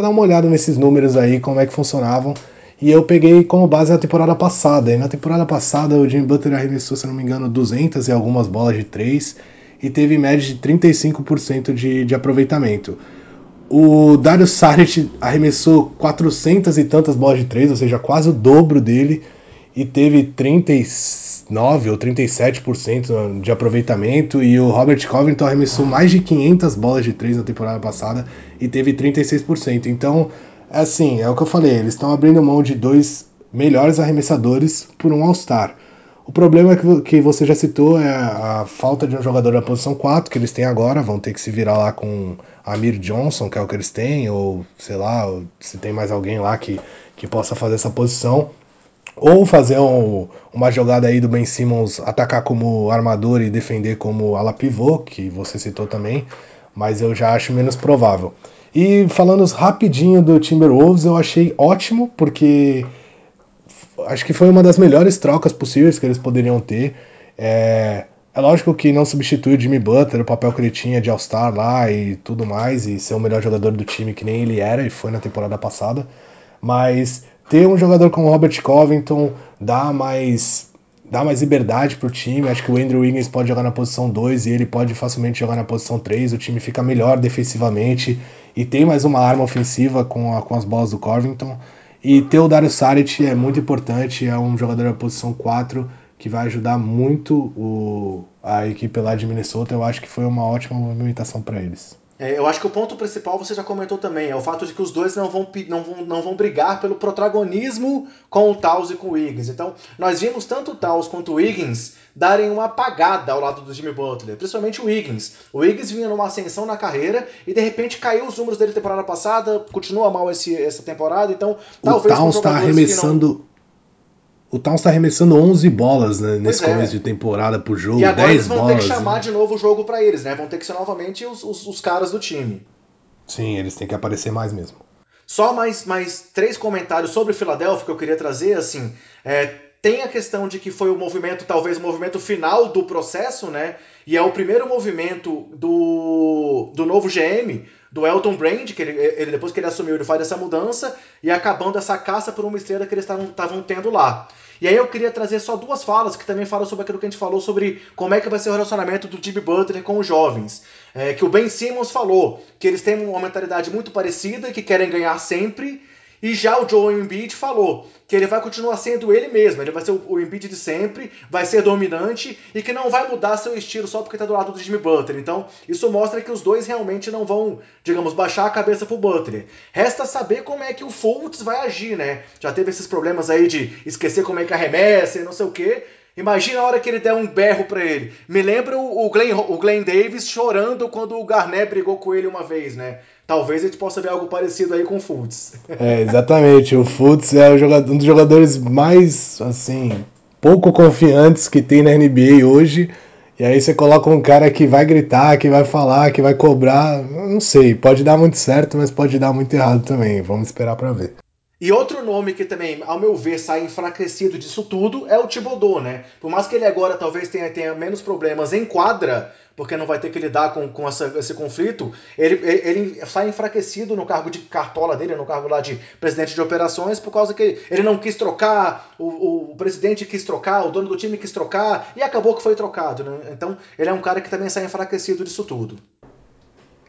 dar uma olhada nesses números aí, como é que funcionavam. E eu peguei como base a temporada passada. E na temporada passada o Jimmy Butler arremessou, se não me engano, 200 e algumas bolas de três e teve média de 35% de, de aproveitamento. O Dario Saric arremessou 400 e tantas bolas de 3, ou seja, quase o dobro dele, e teve 39 ou 37% de aproveitamento. E o Robert Covington arremessou mais de 500 bolas de 3 na temporada passada e teve 36%. Então, é assim, é o que eu falei, eles estão abrindo mão de dois melhores arremessadores por um All-Star. O problema é que, que você já citou é a, a falta de um jogador da posição 4 que eles têm agora, vão ter que se virar lá com Amir Johnson, que é o que eles têm, ou sei lá, se tem mais alguém lá que, que possa fazer essa posição. Ou fazer um, uma jogada aí do Ben Simmons atacar como armador e defender como ala pivô, que você citou também, mas eu já acho menos provável. E falando rapidinho do Timberwolves, eu achei ótimo, porque acho que foi uma das melhores trocas possíveis que eles poderiam ter. É, é lógico que não substitui o Jimmy Butler, o papel que ele tinha de All-Star lá e tudo mais, e ser o melhor jogador do time que nem ele era e foi na temporada passada. Mas ter um jogador como Robert Covington dá mais dá mais liberdade pro time. Acho que o Andrew Wiggins pode jogar na posição 2 e ele pode facilmente jogar na posição 3. O time fica melhor defensivamente e tem mais uma arma ofensiva com, a, com as bolas do Covington. E ter o Dario Saric é muito importante, é um jogador da posição 4 que vai ajudar muito o, a equipe lá de Minnesota, eu acho que foi uma ótima movimentação para eles. É, eu acho que o ponto principal você já comentou também, é o fato de que os dois não vão, não vão, não vão brigar pelo protagonismo com o Taos e com o Wiggins. Então, nós vimos tanto o Taos quanto o Wiggins darem uma apagada ao lado do Jimmy Butler, principalmente o Wiggins. O Wiggins vinha numa ascensão na carreira e de repente caiu os números dele temporada passada, continua mal esse, essa temporada, então talvez o Towns está arremessando o Towns está arremessando 11 bolas né, nesse é. começo de temporada por jogo. E agora eles vão bolas, ter que chamar né? de novo o jogo para eles, né? Vão ter que ser novamente os, os, os, caras do time. Sim, eles têm que aparecer mais mesmo. Só mais, mais três comentários sobre o Philadelphia que eu queria trazer. Assim, é, tem a questão de que foi o movimento, talvez o movimento final do processo, né? E é o primeiro movimento do, do novo GM, do Elton Brand, que ele, ele, depois que ele assumiu, ele faz essa mudança e acabando essa caça por uma estrela que eles estavam tendo lá. E aí eu queria trazer só duas falas que também falam sobre aquilo que a gente falou sobre como é que vai ser o relacionamento do Jimmy Butler com os jovens. É, que o Ben Simmons falou que eles têm uma mentalidade muito parecida, que querem ganhar sempre, e já o Joel Embiid falou que ele vai continuar sendo ele mesmo, ele vai ser o Embiid de sempre, vai ser dominante e que não vai mudar seu estilo só porque está do lado do Jimmy Butler. Então, isso mostra que os dois realmente não vão, digamos, baixar a cabeça pro Butler. Resta saber como é que o Fultz vai agir, né? Já teve esses problemas aí de esquecer como é que arremessa e não sei o quê. Imagina a hora que ele der um berro para ele. Me lembra o Glenn, o Glenn Davis chorando quando o Garnett brigou com ele uma vez, né? Talvez a gente possa ver algo parecido aí com o Fultz. É, exatamente. O Fultz é um dos jogadores mais, assim, pouco confiantes que tem na NBA hoje. E aí você coloca um cara que vai gritar, que vai falar, que vai cobrar. Não sei, pode dar muito certo, mas pode dar muito errado também. Vamos esperar para ver. E outro nome que também, ao meu ver, sai enfraquecido disso tudo é o Thibodeau, né? Por mais que ele agora talvez tenha, tenha menos problemas em quadra, porque não vai ter que lidar com, com essa, esse conflito, ele, ele sai enfraquecido no cargo de cartola dele, no cargo lá de presidente de operações, por causa que ele não quis trocar, o, o presidente quis trocar, o dono do time quis trocar, e acabou que foi trocado, né? Então ele é um cara que também sai enfraquecido disso tudo.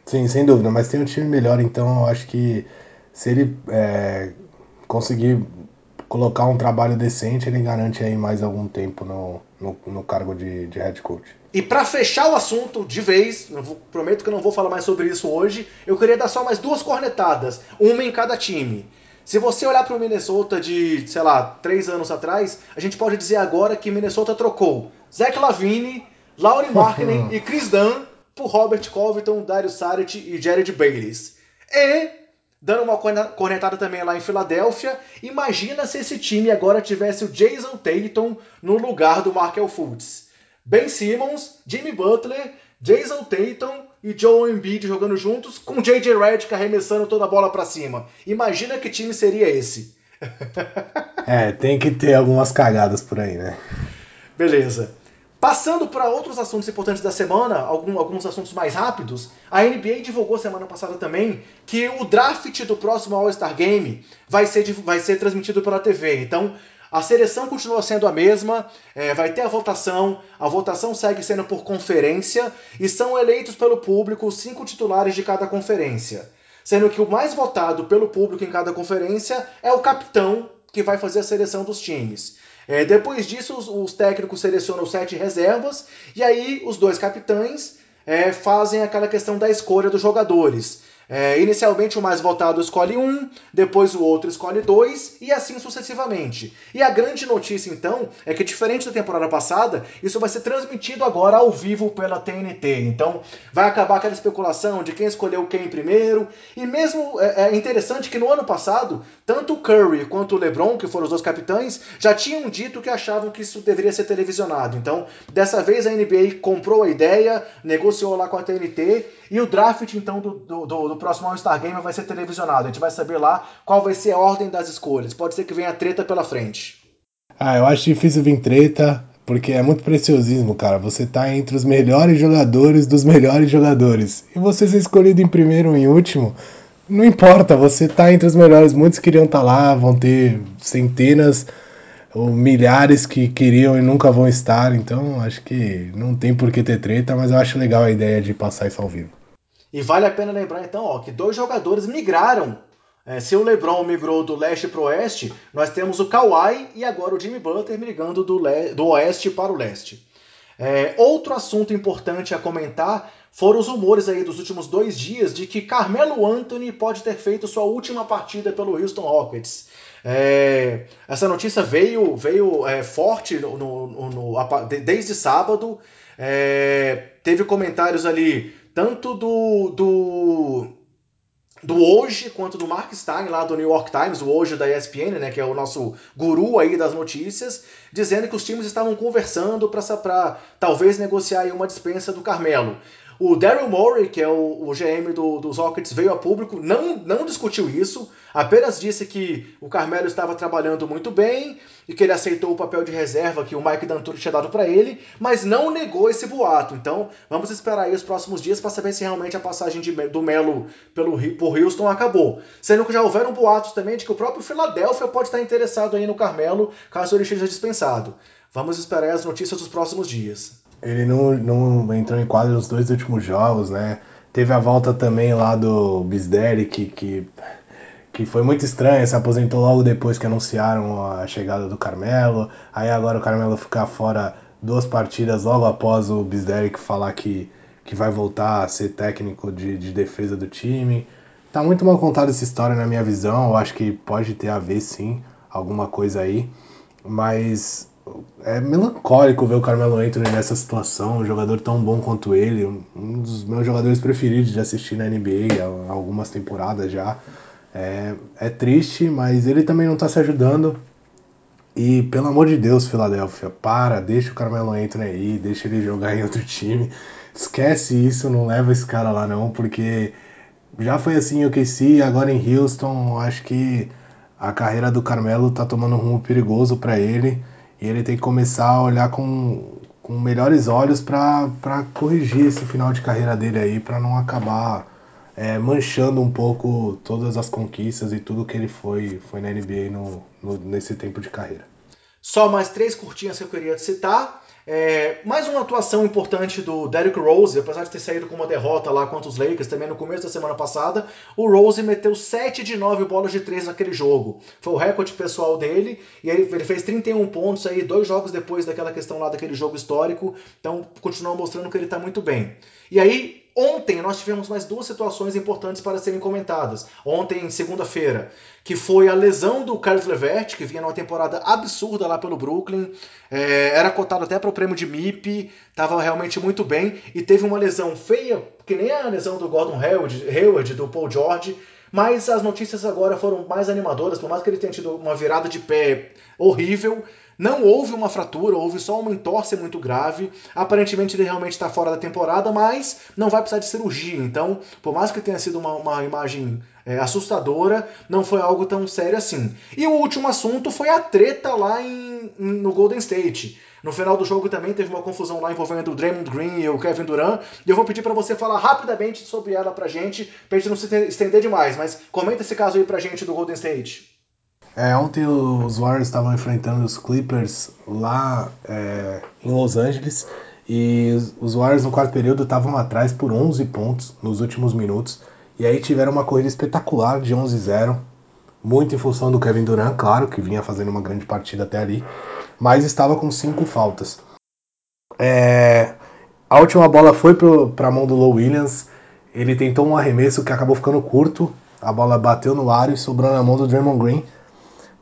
Sim, sem dúvida, mas tem um time melhor, então eu acho que se ele é, conseguir colocar um trabalho decente, ele garante aí mais algum tempo no, no, no cargo de, de head coach. E para fechar o assunto de vez, vou, prometo que eu não vou falar mais sobre isso hoje, eu queria dar só mais duas cornetadas, uma em cada time. Se você olhar para o Minnesota de, sei lá, três anos atrás, a gente pode dizer agora que Minnesota trocou Zach Lavine, Laurie Markkinen e Chris Dunn por Robert Covington, Dario Saric e Jared Bayless. E dando uma cornetada também lá em Filadélfia. Imagina se esse time agora tivesse o Jason Tatum no lugar do Markel Fultz. Ben Simmons, Jimmy Butler, Jason Tatum e Joe Embiid jogando juntos, com J.J. Redick arremessando toda a bola para cima. Imagina que time seria esse. é, tem que ter algumas cagadas por aí, né? Beleza. Passando para outros assuntos importantes da semana, algum, alguns assuntos mais rápidos, a NBA divulgou semana passada também que o draft do próximo All-Star Game vai ser, vai ser transmitido pela TV. Então, a seleção continua sendo a mesma, é, vai ter a votação, a votação segue sendo por conferência e são eleitos pelo público cinco titulares de cada conferência. Sendo que o mais votado pelo público em cada conferência é o capitão que vai fazer a seleção dos times. É, depois disso, os, os, técnicos selecionam sete reservas e aí os dois capitães é, fazem aquela questão da escolha dos jogadores. É, inicialmente o mais votado escolhe um, depois o outro escolhe dois e assim sucessivamente. E a grande notícia então é que diferente da temporada passada, isso vai ser transmitido agora ao vivo pela TNT. Então vai acabar aquela especulação de quem escolheu quem primeiro. E mesmo é, é interessante que no ano passado, tanto o Curry quanto o LeBron, que foram os dois capitães, já tinham dito que achavam que isso deveria ser televisionado. Então dessa vez a NBA comprou a ideia, negociou lá com a TNT e o draft então do, do, do próximo All-Star Game vai ser televisionado. A gente vai saber lá qual vai ser a ordem das escolhas. Pode ser que venha treta pela frente. Ah, eu acho difícil vir treta, porque é muito preciosismo, cara. Você tá entre os melhores jogadores dos melhores jogadores. E você ser escolhido em primeiro ou em último, não importa, você tá entre os melhores. Muitos queriam estar tá lá, vão ter centenas ou milhares que queriam e nunca vão estar. Então, acho que não tem por que ter treta, mas eu acho legal a ideia de passar isso ao vivo. E vale a pena lembrar então ó, que dois jogadores migraram. É, se o LeBron migrou do leste para o oeste, nós temos o Kawhi e agora o Jimmy Butler migrando do, do oeste para o leste. É, outro assunto importante a comentar foram os rumores aí dos últimos dois dias de que Carmelo Anthony pode ter feito sua última partida pelo Houston Rockets. É, essa notícia veio, veio é, forte no, no, no, desde sábado. É, teve comentários ali tanto do, do do hoje quanto do Mark Stein lá do New York Times, o hoje da ESPN, né, que é o nosso guru aí das notícias, dizendo que os times estavam conversando para talvez negociar uma dispensa do Carmelo. O Daryl Morey, que é o, o GM do, dos Rockets, veio a público, não, não discutiu isso, apenas disse que o Carmelo estava trabalhando muito bem e que ele aceitou o papel de reserva que o Mike D'Antoni tinha dado para ele, mas não negou esse boato. Então, vamos esperar aí os próximos dias para saber se realmente a passagem de, do Melo pelo por Houston acabou. Sendo que já houveram boatos também de que o próprio Philadelphia pode estar interessado aí no Carmelo, caso ele seja dispensado. Vamos esperar as notícias dos próximos dias. Ele não, não entrou em quadro nos dois últimos jogos, né? Teve a volta também lá do Bisderi, que, que, foi muito estranha, se aposentou logo depois que anunciaram a chegada do Carmelo. Aí agora o Carmelo ficar fora duas partidas logo após o Bisderi falar que, que vai voltar a ser técnico de, de defesa do time. Tá muito mal contada essa história na minha visão. Eu acho que pode ter a ver sim, alguma coisa aí. Mas é melancólico ver o Carmelo Anthony nessa situação, um jogador tão bom quanto ele, um dos meus jogadores preferidos de assistir na NBA há algumas temporadas já. É, é triste, mas ele também não está se ajudando. E pelo amor de Deus, Filadélfia, para, deixa o Carmelo Anthony aí, deixa ele jogar em outro time. Esquece isso, não leva esse cara lá não, porque já foi assim em OKC, agora em Houston, acho que a carreira do Carmelo tá tomando um rumo perigoso para ele. E ele tem que começar a olhar com, com melhores olhos para corrigir esse final de carreira dele aí, para não acabar é, manchando um pouco todas as conquistas e tudo que ele foi, foi na NBA no, no, nesse tempo de carreira. Só mais três curtinhas que eu queria citar. É, mais uma atuação importante do Derrick Rose, apesar de ter saído com uma derrota lá contra os Lakers, também no começo da semana passada, o Rose meteu 7 de 9 bolas de 3 naquele jogo. Foi o recorde pessoal dele, e ele, ele fez 31 pontos aí, dois jogos depois daquela questão lá daquele jogo histórico, então continua mostrando que ele está muito bem. E aí, Ontem nós tivemos mais duas situações importantes para serem comentadas. Ontem, segunda-feira, que foi a lesão do Carlos Levert, que vinha numa temporada absurda lá pelo Brooklyn, é, era cotado até para o prêmio de MIP, estava realmente muito bem, e teve uma lesão feia, que nem a lesão do Gordon Hayward, Hayward do Paul George, mas as notícias agora foram mais animadoras, por mais que ele tenha tido uma virada de pé horrível, não houve uma fratura, houve só uma entorse muito grave. Aparentemente ele realmente está fora da temporada, mas não vai precisar de cirurgia. Então, por mais que tenha sido uma, uma imagem é, assustadora, não foi algo tão sério assim. E o último assunto foi a treta lá em, no Golden State. No final do jogo também teve uma confusão lá envolvendo o Draymond Green e o Kevin Durant. E eu vou pedir para você falar rapidamente sobre ela pra gente, pra gente não se estender demais. Mas comenta esse caso aí pra gente do Golden State. É, ontem os Warriors estavam enfrentando os Clippers lá é, em Los Angeles e os Warriors no quarto período estavam atrás por 11 pontos nos últimos minutos e aí tiveram uma corrida espetacular de 11-0, muito em função do Kevin Durant, claro, que vinha fazendo uma grande partida até ali, mas estava com cinco faltas. É, a última bola foi para a mão do Low Williams, ele tentou um arremesso que acabou ficando curto, a bola bateu no ar e sobrou na mão do Draymond Green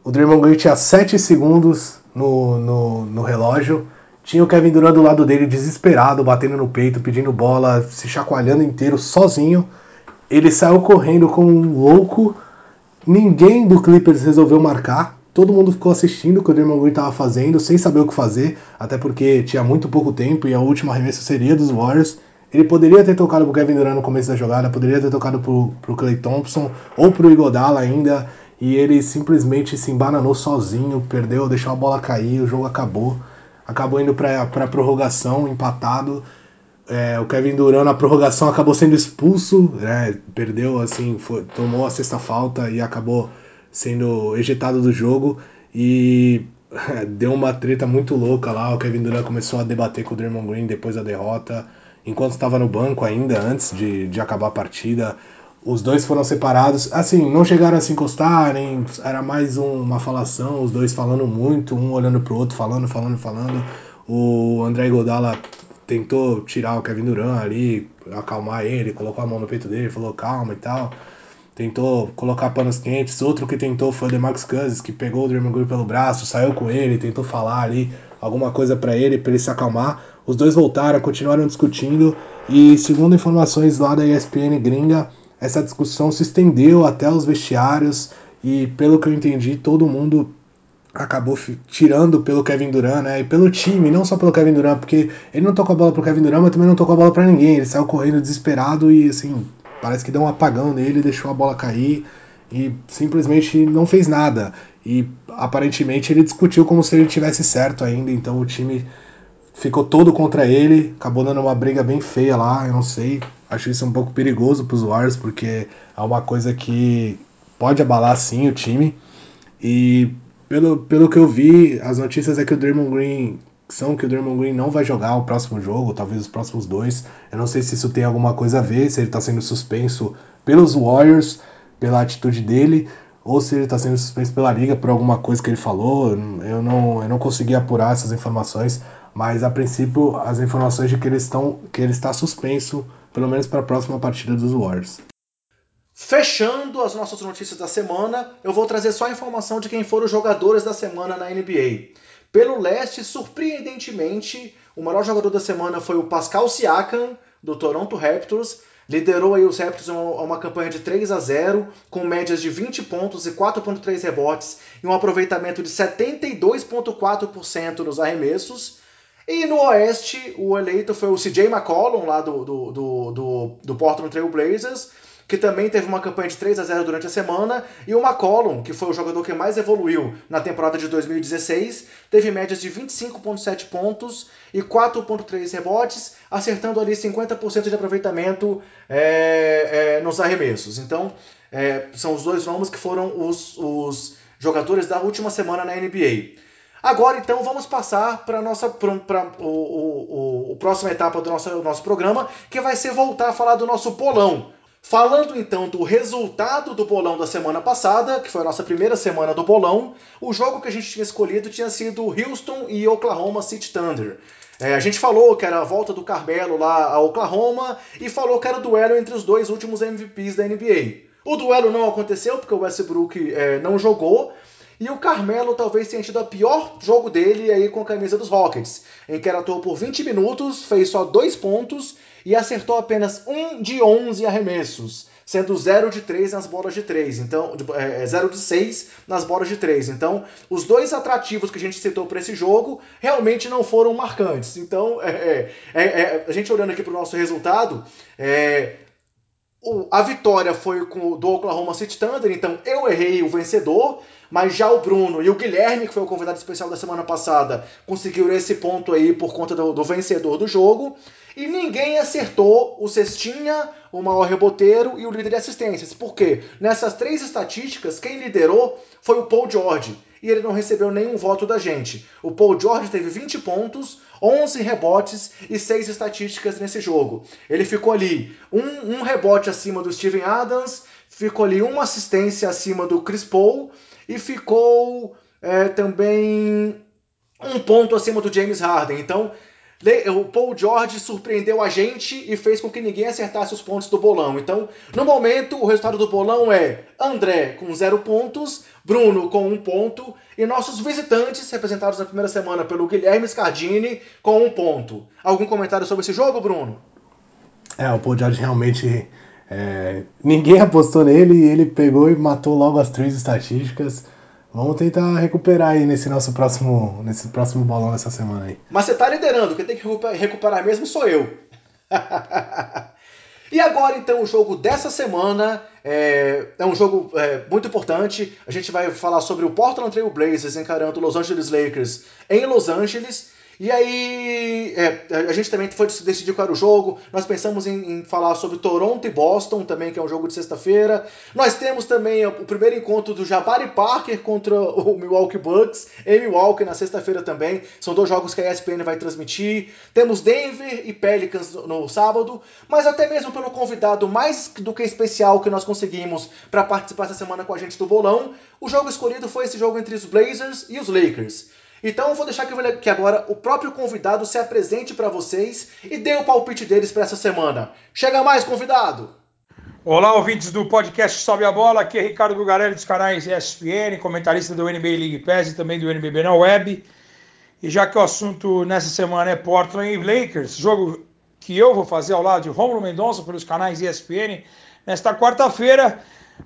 o Draymond Green tinha 7 segundos no, no, no, relógio. Tinha o Kevin Durant do lado dele, desesperado, batendo no peito, pedindo bola, se chacoalhando inteiro, sozinho. Ele saiu correndo como um louco. Ninguém do Clippers resolveu marcar. Todo mundo ficou assistindo o que o Draymond Green estava fazendo, sem saber o que fazer, até porque tinha muito pouco tempo e a última arremesso seria dos Warriors. Ele poderia ter tocado pro Kevin Durant no começo da jogada, poderia ter tocado pro, pro Clay Thompson ou pro Igodala ainda e ele simplesmente se embananou sozinho, perdeu, deixou a bola cair, o jogo acabou. Acabou indo para a prorrogação, empatado. É, o Kevin Durant na prorrogação acabou sendo expulso, né, perdeu, assim, foi, tomou a sexta falta e acabou sendo ejetado do jogo. E deu uma treta muito louca lá. O Kevin Durant começou a debater com o Draymond Green depois da derrota, enquanto estava no banco ainda, antes de, de acabar a partida. Os dois foram separados. Assim, não chegaram a se encostarem, era mais um, uma falação, os dois falando muito, um olhando pro outro, falando, falando, falando. O André Godala tentou tirar o Kevin Durant ali, acalmar ele, colocou a mão no peito dele, falou calma e tal. Tentou colocar panos quentes. Outro que tentou foi o DeMarcus Cousins, que pegou o Draymond Green pelo braço, saiu com ele, tentou falar ali alguma coisa para ele, para ele se acalmar. Os dois voltaram, continuaram discutindo e, segundo informações lá da ESPN gringa, essa discussão se estendeu até os vestiários e, pelo que eu entendi, todo mundo acabou tirando pelo Kevin Durant, né? E pelo time, não só pelo Kevin Durant, porque ele não tocou a bola pro Kevin Durant, mas também não tocou a bola para ninguém. Ele saiu correndo desesperado e assim, parece que deu um apagão nele, deixou a bola cair e simplesmente não fez nada. E aparentemente ele discutiu como se ele tivesse certo ainda, então o time ficou todo contra ele, acabou dando uma briga bem feia lá, eu não sei. Acho isso um pouco perigoso para os Warriors, porque é uma coisa que pode abalar sim o time. E pelo, pelo que eu vi, as notícias é que o Draymond Green são que o Draymond Green não vai jogar o próximo jogo, talvez os próximos dois. Eu não sei se isso tem alguma coisa a ver, se ele está sendo suspenso pelos Warriors, pela atitude dele, ou se ele está sendo suspenso pela liga por alguma coisa que ele falou. Eu não, eu não consegui apurar essas informações, mas a princípio as informações de que ele, estão, que ele está suspenso, pelo menos para a próxima partida dos Warriors. Fechando as nossas notícias da semana, eu vou trazer só a informação de quem foram os jogadores da semana na NBA. Pelo leste, surpreendentemente, o melhor jogador da semana foi o Pascal Siakam, do Toronto Raptors. Liderou aí os Raptors a uma, uma campanha de 3 a 0, com médias de 20 pontos e 4.3 rebotes e um aproveitamento de 72.4% nos arremessos. E no Oeste, o eleito foi o CJ McCollum, lá do, do, do, do, do Portland Trail Blazers, que também teve uma campanha de 3 a 0 durante a semana, e o McCollum, que foi o jogador que mais evoluiu na temporada de 2016, teve médias de 25,7 pontos e 4,3 rebotes, acertando ali 50% de aproveitamento é, é, nos arremessos. Então, é, são os dois nomes que foram os, os jogadores da última semana na NBA. Agora, então, vamos passar para nossa para o, o, o, próxima etapa do nosso, nosso programa, que vai ser voltar a falar do nosso bolão. Falando então do resultado do bolão da semana passada, que foi a nossa primeira semana do bolão, o jogo que a gente tinha escolhido tinha sido Houston e Oklahoma City Thunder. É, a gente falou que era a volta do Carmelo lá a Oklahoma e falou que era o duelo entre os dois últimos MVPs da NBA. O duelo não aconteceu porque o Westbrook é, não jogou, e o Carmelo talvez tenha tido o pior jogo dele aí com a camisa dos Rockets, em que ele atuou por 20 minutos, fez só dois pontos e acertou apenas um de 11 arremessos, sendo 0 de 3 nas bolas de 3, então 0 é, de 6 nas bolas de 3. Então, os dois atrativos que a gente citou para esse jogo realmente não foram marcantes. Então, é, é, é, é a gente olhando aqui para o nosso resultado, é, a vitória foi com, do Oklahoma City Thunder, então eu errei o vencedor, mas já o Bruno e o Guilherme, que foi o convidado especial da semana passada, conseguiram esse ponto aí por conta do, do vencedor do jogo. E ninguém acertou o cestinha, o maior reboteiro e o líder de assistências. Por quê? Nessas três estatísticas, quem liderou foi o Paul George. E ele não recebeu nenhum voto da gente. O Paul George teve 20 pontos, 11 rebotes e 6 estatísticas nesse jogo. Ele ficou ali um, um rebote acima do Steven Adams, ficou ali uma assistência acima do Chris Paul e ficou é, também um ponto acima do James Harden. Então, o Paul George surpreendeu a gente e fez com que ninguém acertasse os pontos do bolão. Então, no momento, o resultado do bolão é André com zero pontos, Bruno com um ponto e nossos visitantes, representados na primeira semana pelo Guilherme Scardini, com um ponto. Algum comentário sobre esse jogo, Bruno? É, o Paul George realmente. É, ninguém apostou nele e ele pegou e matou logo as três estatísticas. Vamos tentar recuperar aí nesse nosso próximo, nesse próximo bolão dessa semana aí. Mas você tá liderando, quem tem que recuperar mesmo sou eu. e agora então o jogo dessa semana é, é um jogo é, muito importante. A gente vai falar sobre o Portland Trail Blazers encarando o Los Angeles Lakers em Los Angeles. E aí, é, a gente também foi decidir qual era o jogo. Nós pensamos em, em, falar sobre Toronto e Boston também, que é um jogo de sexta-feira. Nós temos também o primeiro encontro do Jabari Parker contra o Milwaukee Bucks, em Milwaukee na sexta-feira também. São dois jogos que a ESPN vai transmitir. Temos Denver e Pelicans no, no sábado, mas até mesmo pelo convidado mais do que especial que nós conseguimos para participar essa semana com a gente do bolão, o jogo escolhido foi esse jogo entre os Blazers e os Lakers. Então eu vou deixar que agora o próprio convidado se apresente para vocês e dê o palpite deles para essa semana. Chega mais, convidado! Olá, ouvintes do podcast Sobe a Bola. Aqui é Ricardo Bugarelli dos canais ESPN, comentarista do NBA League Pass e também do NBB na web. E já que o assunto nessa semana é Portland e Lakers, jogo que eu vou fazer ao lado de Romulo Mendonça pelos canais ESPN, nesta quarta-feira,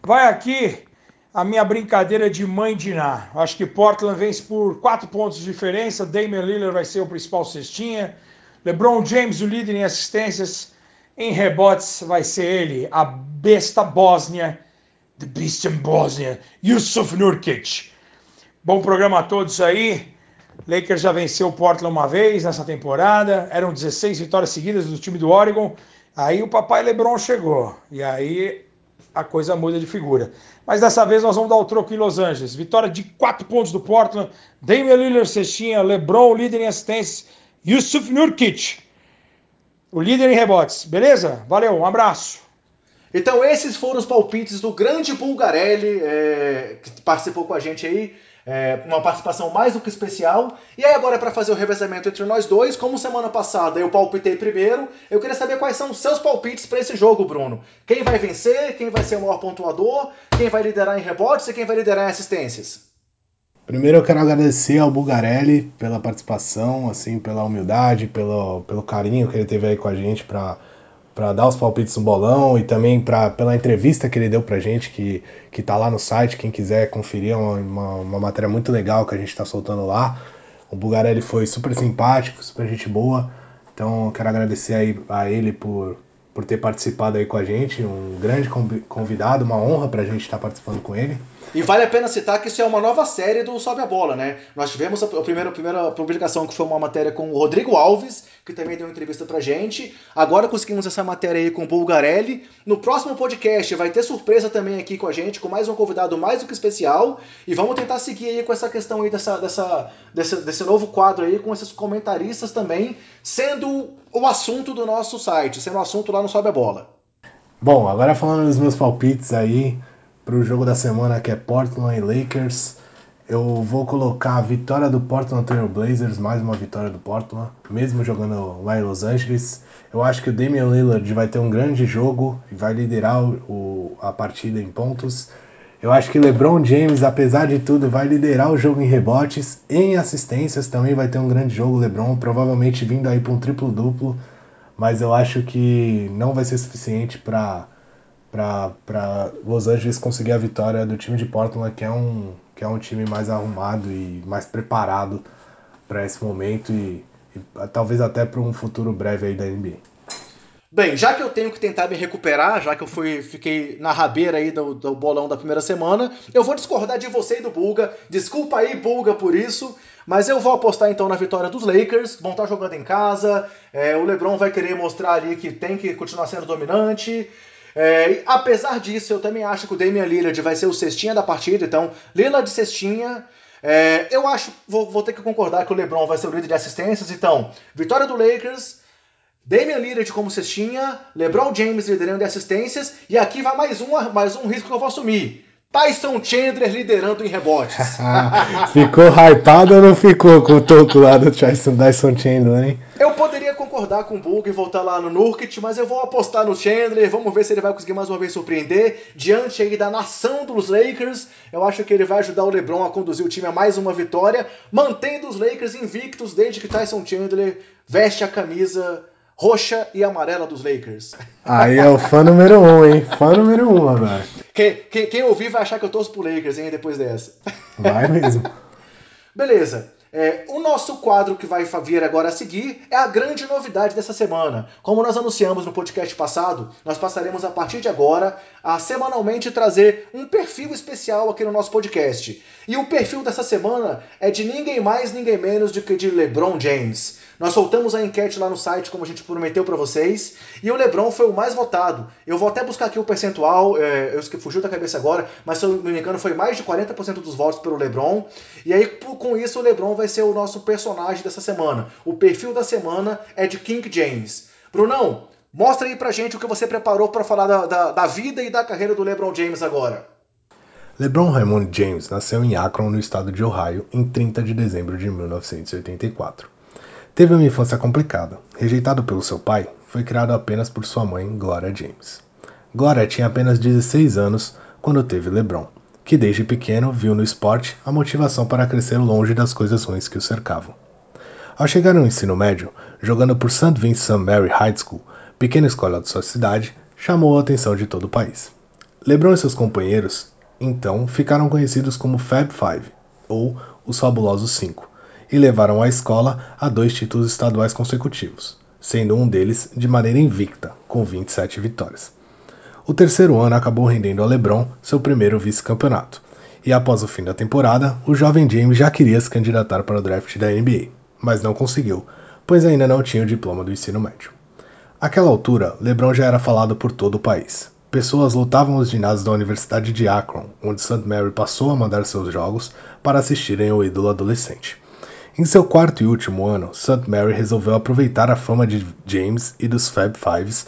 vai aqui a minha brincadeira de mãe de Ná. Acho que Portland vence por quatro pontos de diferença. Damian Lillard vai ser o principal cestinha. LeBron James, o líder em assistências. Em rebotes vai ser ele, a besta bósnia, The Beast in Bosnia, Yusuf Nurkic. Bom programa a todos aí. Lakers já venceu o Portland uma vez nessa temporada. Eram 16 vitórias seguidas do time do Oregon. Aí o papai LeBron chegou. E aí a coisa muda de figura. Mas dessa vez nós vamos dar o troco em Los Angeles. Vitória de 4 pontos do Portland. Damian Lillard cestinha, LeBron líder em assistências, Yusuf Nurkic o líder em rebotes. Beleza? Valeu, um abraço. Então esses foram os palpites do grande Bulgarelli, é, que participou com a gente aí, é, uma participação mais do que especial. E aí agora para fazer o revezamento entre nós dois, como semana passada eu palpitei primeiro, eu queria saber quais são os seus palpites para esse jogo, Bruno. Quem vai vencer, quem vai ser o maior pontuador, quem vai liderar em rebotes e quem vai liderar em assistências. Primeiro eu quero agradecer ao Bugarelli pela participação, assim, pela humildade, pelo, pelo carinho que ele teve aí com a gente para para dar os palpites no bolão e também pra, pela entrevista que ele deu pra gente, que, que tá lá no site, quem quiser conferir, é uma, uma, uma matéria muito legal que a gente tá soltando lá. O Bugarelli foi super simpático, super gente boa, então quero agradecer aí a ele por, por ter participado aí com a gente, um grande convidado, uma honra pra gente estar participando com ele. E vale a pena citar que isso é uma nova série do Sobe a Bola, né? Nós tivemos a, primeira, a primeira publicação que foi uma matéria com o Rodrigo Alves, que também deu uma entrevista pra gente. Agora conseguimos essa matéria aí com o Bulgarelli. No próximo podcast vai ter surpresa também aqui com a gente, com mais um convidado mais do que especial. E vamos tentar seguir aí com essa questão aí dessa, dessa, desse, desse novo quadro aí, com esses comentaristas também, sendo o assunto do nosso site, sendo o assunto lá no Sobe a Bola. Bom, agora falando dos meus palpites aí, para o jogo da semana que é Portland e Lakers. Eu vou colocar a vitória do Portland Trail Blazers, mais uma vitória do Portland, mesmo jogando lá em Los Angeles. Eu acho que o Damian Lillard vai ter um grande jogo e vai liderar o, a partida em pontos. Eu acho que LeBron James, apesar de tudo, vai liderar o jogo em rebotes, em assistências também vai ter um grande jogo. LeBron provavelmente vindo aí para um triplo-duplo, mas eu acho que não vai ser suficiente para para Los Angeles conseguir a vitória do time de Portland, que é um, que é um time mais arrumado e mais preparado para esse momento e, e talvez até para um futuro breve aí da NBA. Bem, já que eu tenho que tentar me recuperar, já que eu fui, fiquei na rabeira aí do, do bolão da primeira semana, eu vou discordar de você e do Bulga. Desculpa aí, Bulga, por isso, mas eu vou apostar então na vitória dos Lakers. Vão estar jogando em casa, é, o LeBron vai querer mostrar ali que tem que continuar sendo dominante. É, apesar disso, eu também acho que o Damian Lillard vai ser o cestinha da partida, então Lillard cestinha. É, eu acho, vou, vou ter que concordar que o LeBron vai ser o líder de assistências, então vitória do Lakers, Damian Lillard como cestinha, LeBron James liderando de assistências, e aqui vai mais um, mais um risco que eu vou assumir. Tyson Chandler liderando em rebotes. ficou hypado ou não ficou com o toco lá do Tyson, Tyson Chandler, hein? Eu poderia concordar com o Bug e voltar lá no Nurkic, mas eu vou apostar no Chandler. Vamos ver se ele vai conseguir mais uma vez surpreender. Diante aí da nação dos Lakers, eu acho que ele vai ajudar o LeBron a conduzir o time a mais uma vitória, mantendo os Lakers invictos desde que Tyson Chandler veste a camisa roxa e amarela dos Lakers. Aí é o fã número um, hein? Fã número um agora. Quem, quem, quem ouvir vai achar que eu torço pro Lakers, hein, depois dessa. Vai mesmo. Beleza. É, o nosso quadro que vai vir agora a seguir é a grande novidade dessa semana. Como nós anunciamos no podcast passado, nós passaremos a partir de agora a semanalmente trazer um perfil especial aqui no nosso podcast. E o perfil dessa semana é de ninguém mais, ninguém menos do que de LeBron James. Nós soltamos a enquete lá no site, como a gente prometeu para vocês, e o LeBron foi o mais votado. Eu vou até buscar aqui o percentual, é, eu fugiu da cabeça agora, mas se eu não me engano foi mais de 40% dos votos pelo LeBron. E aí com isso o LeBron vai ser o nosso personagem dessa semana. O perfil da semana é de King James. Brunão, mostra aí pra gente o que você preparou para falar da, da, da vida e da carreira do LeBron James agora. LeBron Raymond James nasceu em Akron, no estado de Ohio, em 30 de dezembro de 1984. Teve uma infância complicada. Rejeitado pelo seu pai, foi criado apenas por sua mãe, Gloria James. Gloria tinha apenas 16 anos quando teve LeBron, que desde pequeno viu no esporte a motivação para crescer longe das coisas ruins que o cercavam. Ao chegar no ensino médio, jogando por St. Vincent Mary High School, pequena escola de sua cidade, chamou a atenção de todo o país. LeBron e seus companheiros então ficaram conhecidos como Fab Five, ou os Fabulosos Cinco, e levaram a escola a dois títulos estaduais consecutivos, sendo um deles de maneira invicta, com 27 vitórias. O terceiro ano acabou rendendo a LeBron seu primeiro vice-campeonato, e após o fim da temporada, o jovem James já queria se candidatar para o draft da NBA, mas não conseguiu, pois ainda não tinha o diploma do ensino médio. Àquela altura, LeBron já era falado por todo o país, Pessoas lutavam nos ginásios da Universidade de Akron, onde St. Mary passou a mandar seus jogos para assistirem ao ídolo adolescente. Em seu quarto e último ano, St. Mary resolveu aproveitar a fama de James e dos Fab Fives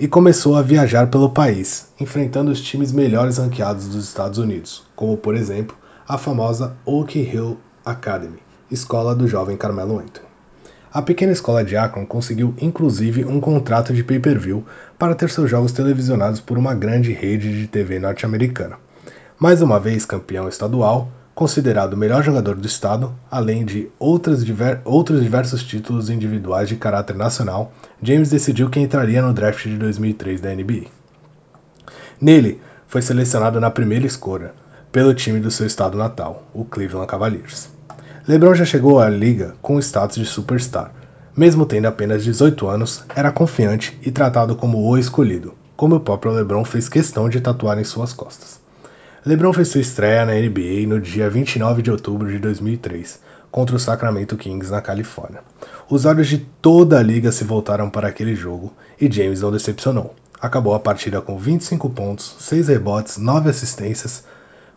e começou a viajar pelo país, enfrentando os times melhores ranqueados dos Estados Unidos, como por exemplo a famosa Oak Hill Academy, escola do jovem Carmelo Anthony. A pequena escola de Akron conseguiu inclusive um contrato de pay-per-view para ter seus jogos televisionados por uma grande rede de TV norte-americana. Mais uma vez campeão estadual, considerado o melhor jogador do estado, além de diver outros diversos títulos individuais de caráter nacional, James decidiu que entraria no draft de 2003 da NBA. Nele, foi selecionado na primeira escolha pelo time do seu estado natal, o Cleveland Cavaliers. LeBron já chegou à liga com o status de superstar. Mesmo tendo apenas 18 anos, era confiante e tratado como o escolhido, como o próprio LeBron fez questão de tatuar em suas costas. LeBron fez sua estreia na NBA no dia 29 de outubro de 2003, contra o Sacramento Kings na Califórnia. Os olhos de toda a liga se voltaram para aquele jogo e James não decepcionou. Acabou a partida com 25 pontos, 6 rebotes, 9 assistências,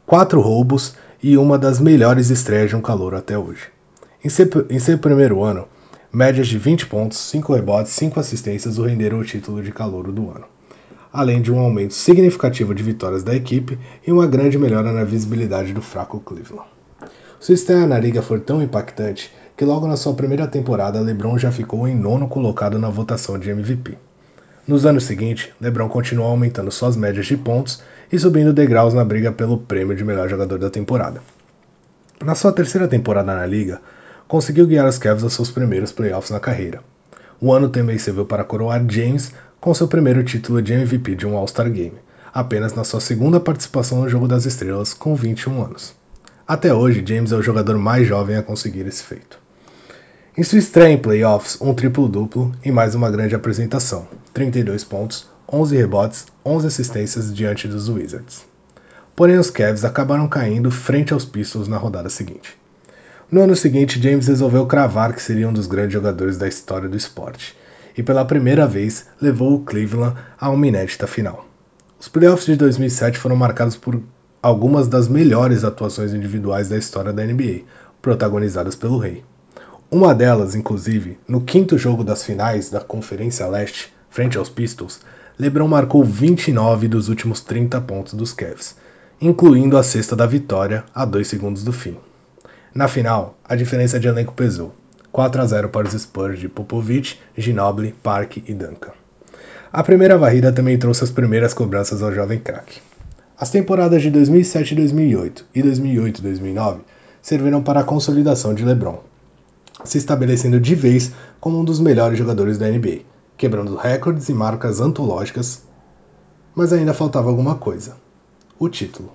4 roubos e uma das melhores estreias de um calor até hoje. Em seu, em seu primeiro ano, médias de 20 pontos, 5 rebotes, 5 assistências o renderam o título de calouro do ano, além de um aumento significativo de vitórias da equipe e uma grande melhora na visibilidade do fraco Cleveland. Sua estreia na liga foi tão impactante que logo na sua primeira temporada LeBron já ficou em nono colocado na votação de MVP. Nos anos seguintes, LeBron continuou aumentando suas médias de pontos e subindo degraus na briga pelo prêmio de melhor jogador da temporada. Na sua terceira temporada na liga, conseguiu guiar os Cavs aos seus primeiros playoffs na carreira. O ano também serviu para coroar James com seu primeiro título de MVP de um All-Star Game, apenas na sua segunda participação no Jogo das Estrelas com 21 anos. Até hoje, James é o jogador mais jovem a conseguir esse feito. Em sua estreia em playoffs, um triplo-duplo e mais uma grande apresentação: 32 pontos, 11 rebotes, 11 assistências diante dos Wizards. Porém, os Cavs acabaram caindo frente aos Pistons na rodada seguinte. No ano seguinte, James resolveu cravar que seria um dos grandes jogadores da história do esporte, e pela primeira vez levou o Cleveland a uma inédita final. Os playoffs de 2007 foram marcados por algumas das melhores atuações individuais da história da NBA, protagonizadas pelo Rei. Uma delas, inclusive, no quinto jogo das finais da Conferência Leste, frente aos Pistons, LeBron marcou 29 dos últimos 30 pontos dos Cavs, incluindo a cesta da vitória a 2 segundos do fim. Na final, a diferença de elenco pesou, 4 a 0 para os Spurs de Popovich, Ginobili, Park e Duncan. A primeira varrida também trouxe as primeiras cobranças ao jovem craque. As temporadas de 2007 e 2008 e 2008 e 2009 serviram para a consolidação de LeBron, se estabelecendo de vez como um dos melhores jogadores da NBA, quebrando recordes e marcas antológicas, mas ainda faltava alguma coisa: o título.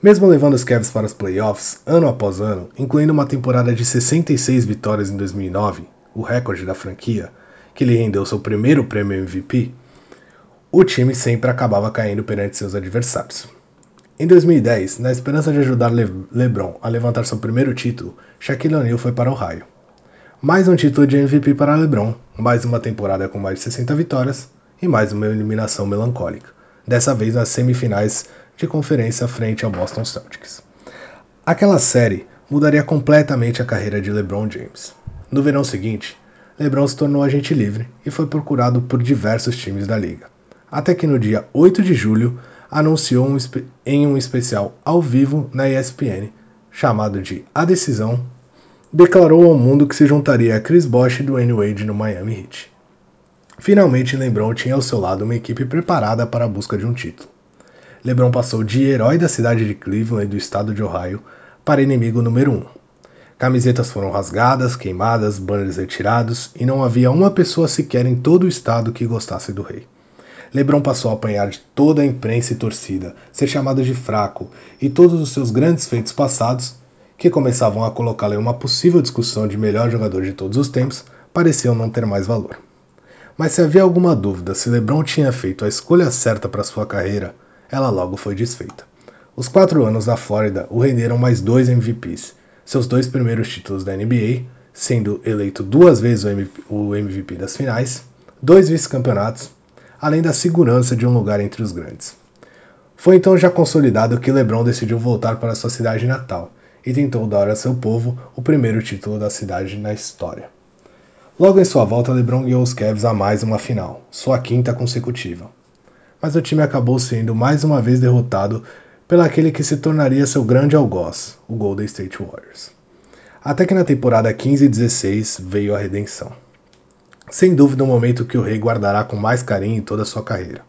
Mesmo levando os Cavs para os playoffs ano após ano, incluindo uma temporada de 66 vitórias em 2009, o recorde da franquia, que lhe rendeu seu primeiro prêmio MVP, o time sempre acabava caindo perante seus adversários. Em 2010, na esperança de ajudar Le LeBron a levantar seu primeiro título, Shaquille O'Neal foi para o Ohio. Mais um título de MVP para LeBron, mais uma temporada com mais de 60 vitórias e mais uma eliminação melancólica, dessa vez nas semifinais de conferência frente ao Boston Celtics. Aquela série mudaria completamente a carreira de LeBron James. No verão seguinte, LeBron se tornou agente livre e foi procurado por diversos times da liga. Até que no dia 8 de julho, anunciou um em um especial ao vivo na ESPN, chamado de A Decisão, declarou ao mundo que se juntaria a Chris Bosh e Dwayne Wade no Miami Heat. Finalmente, LeBron tinha ao seu lado uma equipe preparada para a busca de um título. LeBron passou de herói da cidade de Cleveland e do estado de Ohio para inimigo número um. Camisetas foram rasgadas, queimadas, banners retirados e não havia uma pessoa sequer em todo o estado que gostasse do rei. LeBron passou a apanhar de toda a imprensa e torcida, ser chamado de fraco e todos os seus grandes feitos passados, que começavam a colocá-lo em uma possível discussão de melhor jogador de todos os tempos, pareciam não ter mais valor. Mas se havia alguma dúvida se LeBron tinha feito a escolha certa para sua carreira, ela logo foi desfeita. Os quatro anos da Flórida o renderam mais dois MVPs, seus dois primeiros títulos da NBA, sendo eleito duas vezes o MVP das finais, dois vice-campeonatos além da segurança de um lugar entre os grandes. Foi então já consolidado que LeBron decidiu voltar para sua cidade natal e tentou dar a seu povo o primeiro título da cidade na história. Logo em sua volta, LeBron guiou os Cavs a mais uma final, sua quinta consecutiva. Mas o time acabou sendo mais uma vez derrotado pelaquele que se tornaria seu grande algoz, o Golden State Warriors. Até que na temporada 15 e 16 veio a redenção. Sem dúvida o um momento que o rei guardará com mais carinho em toda a sua carreira.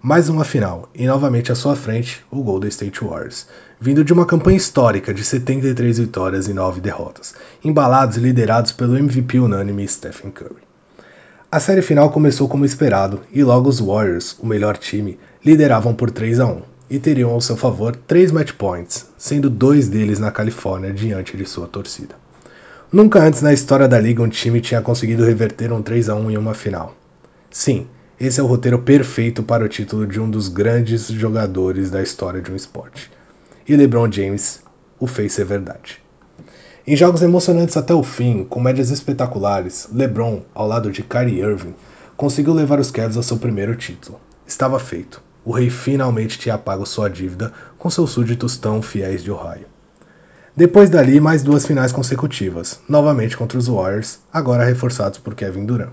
Mais uma final, e novamente à sua frente, o Golden State Warriors, vindo de uma campanha histórica de 73 vitórias e 9 derrotas, embalados e liderados pelo MVP unânime Stephen Curry. A série final começou como esperado, e logo os Warriors, o melhor time, lideravam por 3 a 1 e teriam ao seu favor 3 match points, sendo dois deles na Califórnia diante de sua torcida. Nunca antes na história da liga um time tinha conseguido reverter um 3 a 1 em uma final. Sim, esse é o roteiro perfeito para o título de um dos grandes jogadores da história de um esporte. E LeBron James o fez ser verdade. Em jogos emocionantes até o fim, com médias espetaculares, LeBron, ao lado de Kyrie Irving, conseguiu levar os Cavs ao seu primeiro título. Estava feito. O rei finalmente tinha pago sua dívida com seus súditos tão fiéis de Ohio. Depois dali, mais duas finais consecutivas, novamente contra os Warriors, agora reforçados por Kevin Durant.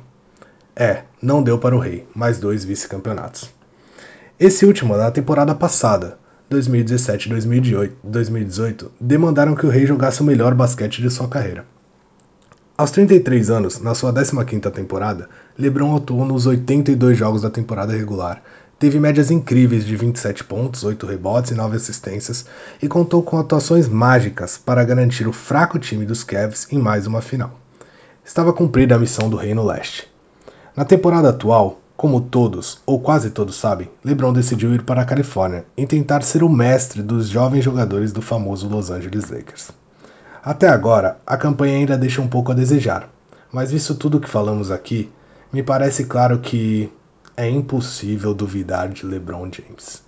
É, não deu para o Rei, mais dois vice-campeonatos. Esse último, na temporada passada, 2017-2018, demandaram que o Rei jogasse o melhor basquete de sua carreira. Aos 33 anos, na sua 15ª temporada, LeBron atuou nos 82 jogos da temporada regular, Teve médias incríveis de 27 pontos, 8 rebotes e 9 assistências e contou com atuações mágicas para garantir o fraco time dos Cavs em mais uma final. Estava cumprida a missão do Reino Leste. Na temporada atual, como todos, ou quase todos sabem, LeBron decidiu ir para a Califórnia e tentar ser o mestre dos jovens jogadores do famoso Los Angeles Lakers. Até agora, a campanha ainda deixa um pouco a desejar, mas visto tudo o que falamos aqui, me parece claro que é impossível duvidar de LeBron James.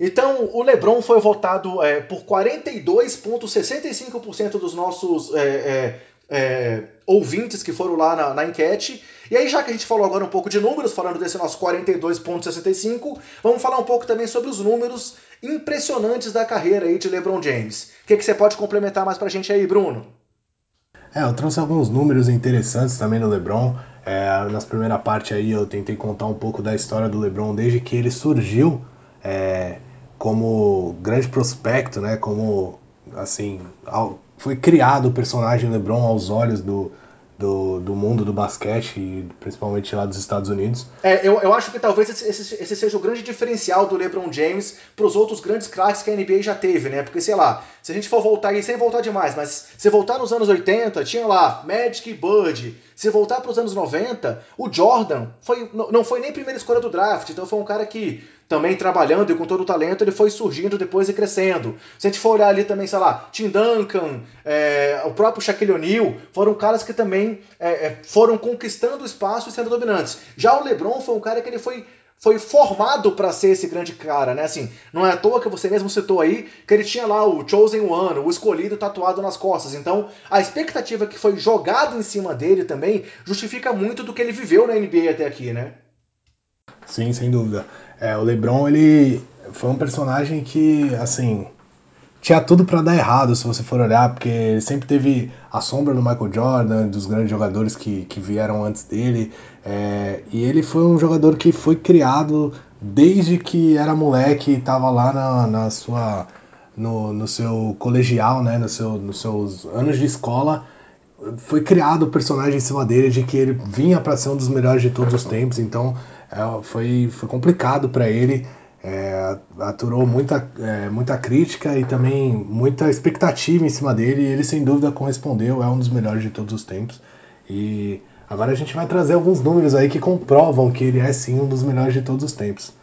Então, o LeBron foi votado é, por 42,65% dos nossos é, é, é, ouvintes que foram lá na, na, enquete. E aí, já que a gente falou agora um pouco de números, falando desse nosso 42,65%, vamos falar um pouco também sobre os números impressionantes da carreira aí de LeBron James. O que, que você pode complementar mais pra gente aí, Bruno? É, eu trouxe alguns números interessantes também do LeBron. É, nas primeira parte aí eu tentei contar um pouco da história do LeBron desde que ele surgiu é, como grande prospecto, né? Como assim foi criado o personagem LeBron aos olhos do, do, do mundo do basquete, principalmente lá dos Estados Unidos. É, eu, eu acho que talvez esse, esse, esse seja o grande diferencial do LeBron James para os outros grandes craques que a NBA já teve, né? Porque, sei lá, se a gente for voltar aí, sem voltar demais, mas se voltar nos anos 80, tinha lá Magic e Bird. Se voltar para os anos 90, o Jordan foi, não foi nem primeira escolha do draft, então foi um cara que também trabalhando e com todo o talento, ele foi surgindo depois e crescendo. Se a gente for olhar ali também, sei lá, Tim Duncan, é, o próprio Shaquille O'Neal, foram caras que também é, é foram conquistando espaço e sendo dominantes. Já o LeBron foi um cara que ele foi foi formado para ser esse grande cara, né? Assim, não é à toa que você mesmo citou aí que ele tinha lá o Chosen One, o escolhido tatuado nas costas. Então, a expectativa que foi jogada em cima dele também justifica muito do que ele viveu na NBA até aqui, né? Sim, sem dúvida. É, o LeBron, ele foi um personagem que, assim, tinha tudo para dar errado se você for olhar, porque sempre teve a sombra do Michael Jordan, dos grandes jogadores que, que vieram antes dele, é, e ele foi um jogador que foi criado desde que era moleque e tava lá na, na sua no, no seu colegial, né, no seu, nos seus anos de escola, foi criado o personagem em cima dele de que ele vinha para ser um dos melhores de todos os tempos, então é, foi, foi complicado para ele, é, aturou muita, é, muita crítica e também muita expectativa em cima dele, e ele sem dúvida correspondeu, é um dos melhores de todos os tempos. E agora a gente vai trazer alguns números aí que comprovam que ele é sim um dos melhores de todos os tempos.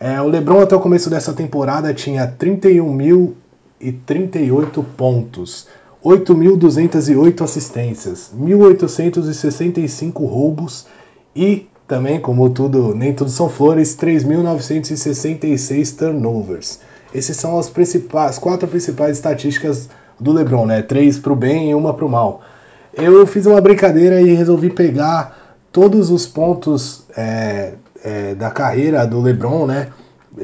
É, o LeBron até o começo dessa temporada tinha 31.038 pontos, 8.208 assistências, 1.865 roubos e também, como tudo, nem tudo são flores, 3.966 turnovers. Esses são as principais, quatro principais estatísticas do LeBron, né? Três para o bem e uma para o mal. Eu fiz uma brincadeira e resolvi pegar todos os pontos é, é, da carreira do LeBron, né?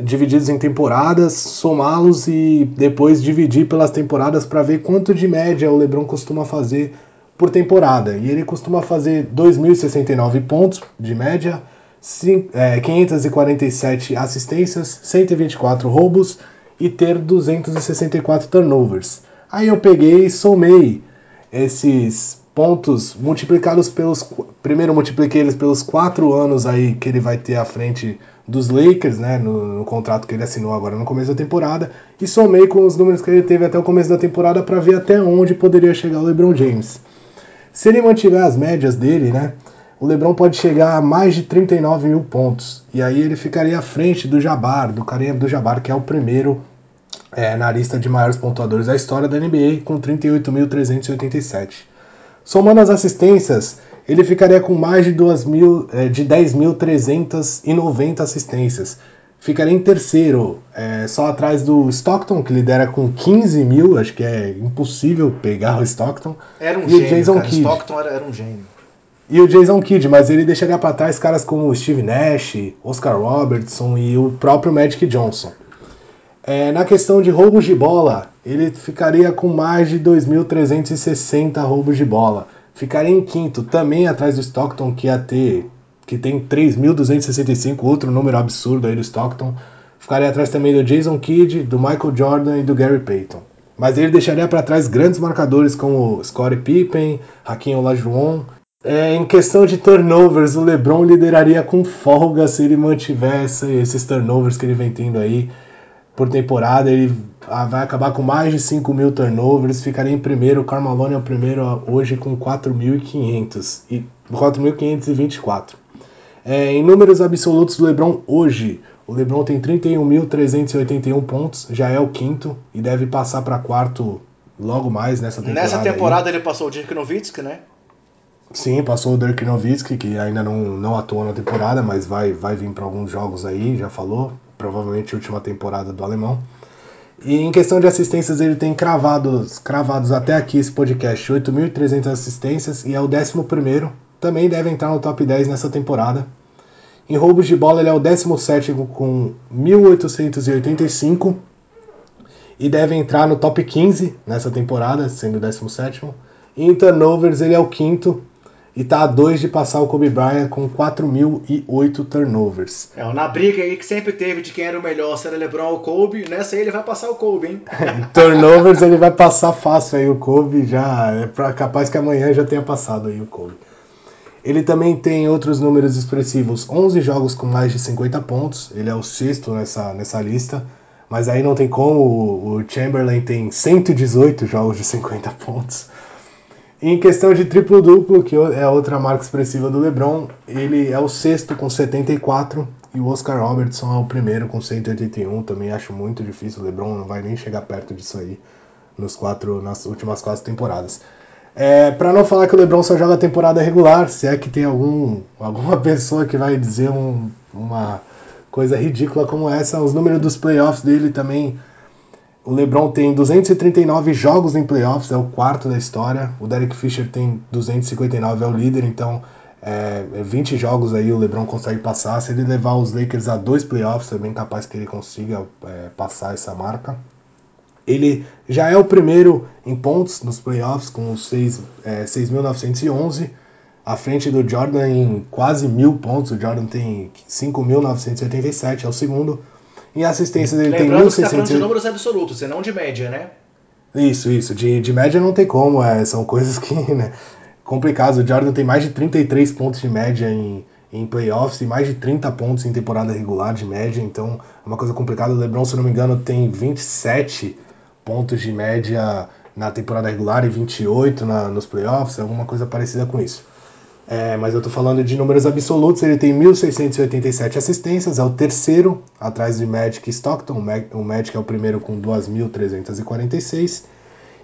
Divididos em temporadas, somá-los e depois dividir pelas temporadas para ver quanto de média o LeBron costuma fazer por temporada. E ele costuma fazer 2.069 pontos de média, 547 é, assistências, 124 roubos e ter 264 turnovers. Aí eu peguei e somei esses pontos multiplicados pelos. Primeiro multipliquei eles pelos quatro anos aí que ele vai ter à frente dos Lakers, né? No, no, contrato que ele assinou agora no começo da temporada. E somei com os números que ele teve até o começo da temporada para ver até onde poderia chegar o LeBron James. Se ele mantiver as médias dele, né? O LeBron pode chegar a mais de 39 mil pontos. E aí ele ficaria à frente do Jabbar, do Kareem do Jabbar, que é o primeiro é, na lista de maiores pontuadores da história da NBA, com 38.387. Somando as assistências, ele ficaria com mais de, 2 mil, é, de 10.390 assistências. Ficaria em terceiro, é, só atrás do Stockton, que lidera com 15 mil. Acho que é impossível pegar o Stockton. Era um e gênio, o Jason cara. Kidd. Stockton era, era um gênio. E o Jason Kidd, mas ele deixaria para trás caras como Steve Nash, Oscar Robertson e o próprio Magic Johnson. É, na questão de roubos de bola, ele ficaria com mais de 2.360 roubos de bola. Ficaria em quinto, também atrás do Stockton, que ia ter, que tem 3.265, outro número absurdo aí do Stockton. Ficaria atrás também do Jason Kidd, do Michael Jordan e do Gary Payton. Mas ele deixaria para trás grandes marcadores como Scottie Pippen, Hakim Olajuwon. É, em questão de turnovers, o LeBron lideraria com folga se ele mantivesse esses turnovers que ele vem tendo aí por temporada. Ele vai acabar com mais de 5 mil turnovers, ficaria em primeiro. O é o primeiro hoje com 4.500 e 4.524. É, em números absolutos do LeBron hoje, o LeBron tem 31.381 pontos, já é o quinto e deve passar para quarto logo mais nessa temporada. Nessa temporada aí. ele passou o Dirk Nowitzki, né? Sim, passou o Dirk Nowitzki, que ainda não, não atuou na temporada, mas vai, vai vir para alguns jogos aí, já falou provavelmente a última temporada do alemão. E em questão de assistências, ele tem cravados, cravados até aqui esse podcast 8.300 assistências e é o 11. Também deve entrar no top 10 nessa temporada. Em roubos de bola, ele é o 17 com 1.885 e deve entrar no top 15 nessa temporada, sendo o 17. E em turnovers, ele é o quinto e tá a dois de passar o Kobe Bryant com 4.008 turnovers. É, na briga aí que sempre teve de quem era o melhor, se era LeBron ou Kobe, nessa aí ele vai passar o Kobe, hein? turnovers ele vai passar fácil aí o Kobe, já é capaz que amanhã já tenha passado aí o Kobe. Ele também tem outros números expressivos, 11 jogos com mais de 50 pontos, ele é o sexto nessa, nessa lista, mas aí não tem como, o Chamberlain tem 118 jogos de 50 pontos. Em questão de triplo-duplo, que é outra marca expressiva do LeBron, ele é o sexto com 74 e o Oscar Robertson é o primeiro com 181. Também acho muito difícil, o LeBron não vai nem chegar perto disso aí nos quatro, nas últimas quatro temporadas. É, para não falar que o LeBron só joga temporada regular, se é que tem algum, alguma pessoa que vai dizer um, uma coisa ridícula como essa, os números dos playoffs dele também o LeBron tem 239 jogos em playoffs, é o quarto da história. O Derek Fisher tem 259, é o líder, então é, 20 é jogos aí o LeBron consegue passar. Se ele levar os Lakers a dois playoffs, é bem capaz que ele consiga é, passar essa marca. Ele já é o primeiro em pontos nos playoffs, com 6.911. É, à frente do Jordan em quase mil pontos. O Jordan tem 5.987, é o segundo. Em assistências ele Lembrando tem que você tá falando de 1.600. números absolutos, e não de média, né? Isso, isso. De, de média não tem como, é, são coisas que, né, complicadas. O Jordan tem mais de 33 pontos de média em, em playoffs e mais de 30 pontos em temporada regular de média, então é uma coisa complicada. O LeBron, se não me engano, tem 27 pontos de média na temporada regular e 28 na, nos playoffs, alguma coisa parecida com isso. É, mas eu tô falando de números absolutos, ele tem 1.687 assistências, é o terceiro, atrás de Magic Stockton, o Magic é o primeiro com 2.346,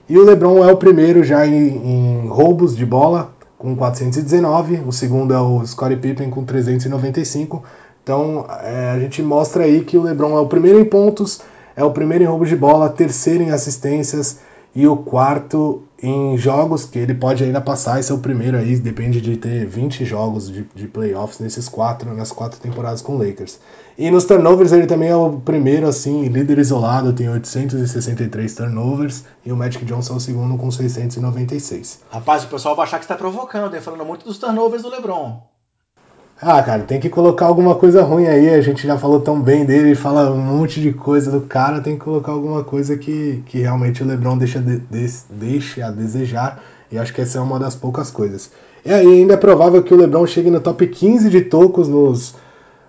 e o LeBron é o primeiro já em, em roubos de bola, com 419, o segundo é o Scottie Pippen com 395, então é, a gente mostra aí que o LeBron é o primeiro em pontos, é o primeiro em roubo de bola, terceiro em assistências, e o quarto em jogos que ele pode ainda passar, esse é o primeiro aí, depende de ter 20 jogos de, de playoffs nesses quatro, nas quatro temporadas com o Lakers. E nos turnovers ele também é o primeiro, assim, líder isolado, tem 863 turnovers, e o Magic Johnson é o segundo com 696. Rapaz, o pessoal vai achar que você tá provocando? Falando muito dos turnovers do LeBron. Ah, cara, tem que colocar alguma coisa ruim aí. A gente já falou tão bem dele, fala um monte de coisa do cara. Tem que colocar alguma coisa que, que realmente o LeBron deixa, de, de- deixe a desejar. E acho que essa é uma das poucas coisas. E aí, ainda é provável que o LeBron chegue no top 15 de tocos nos,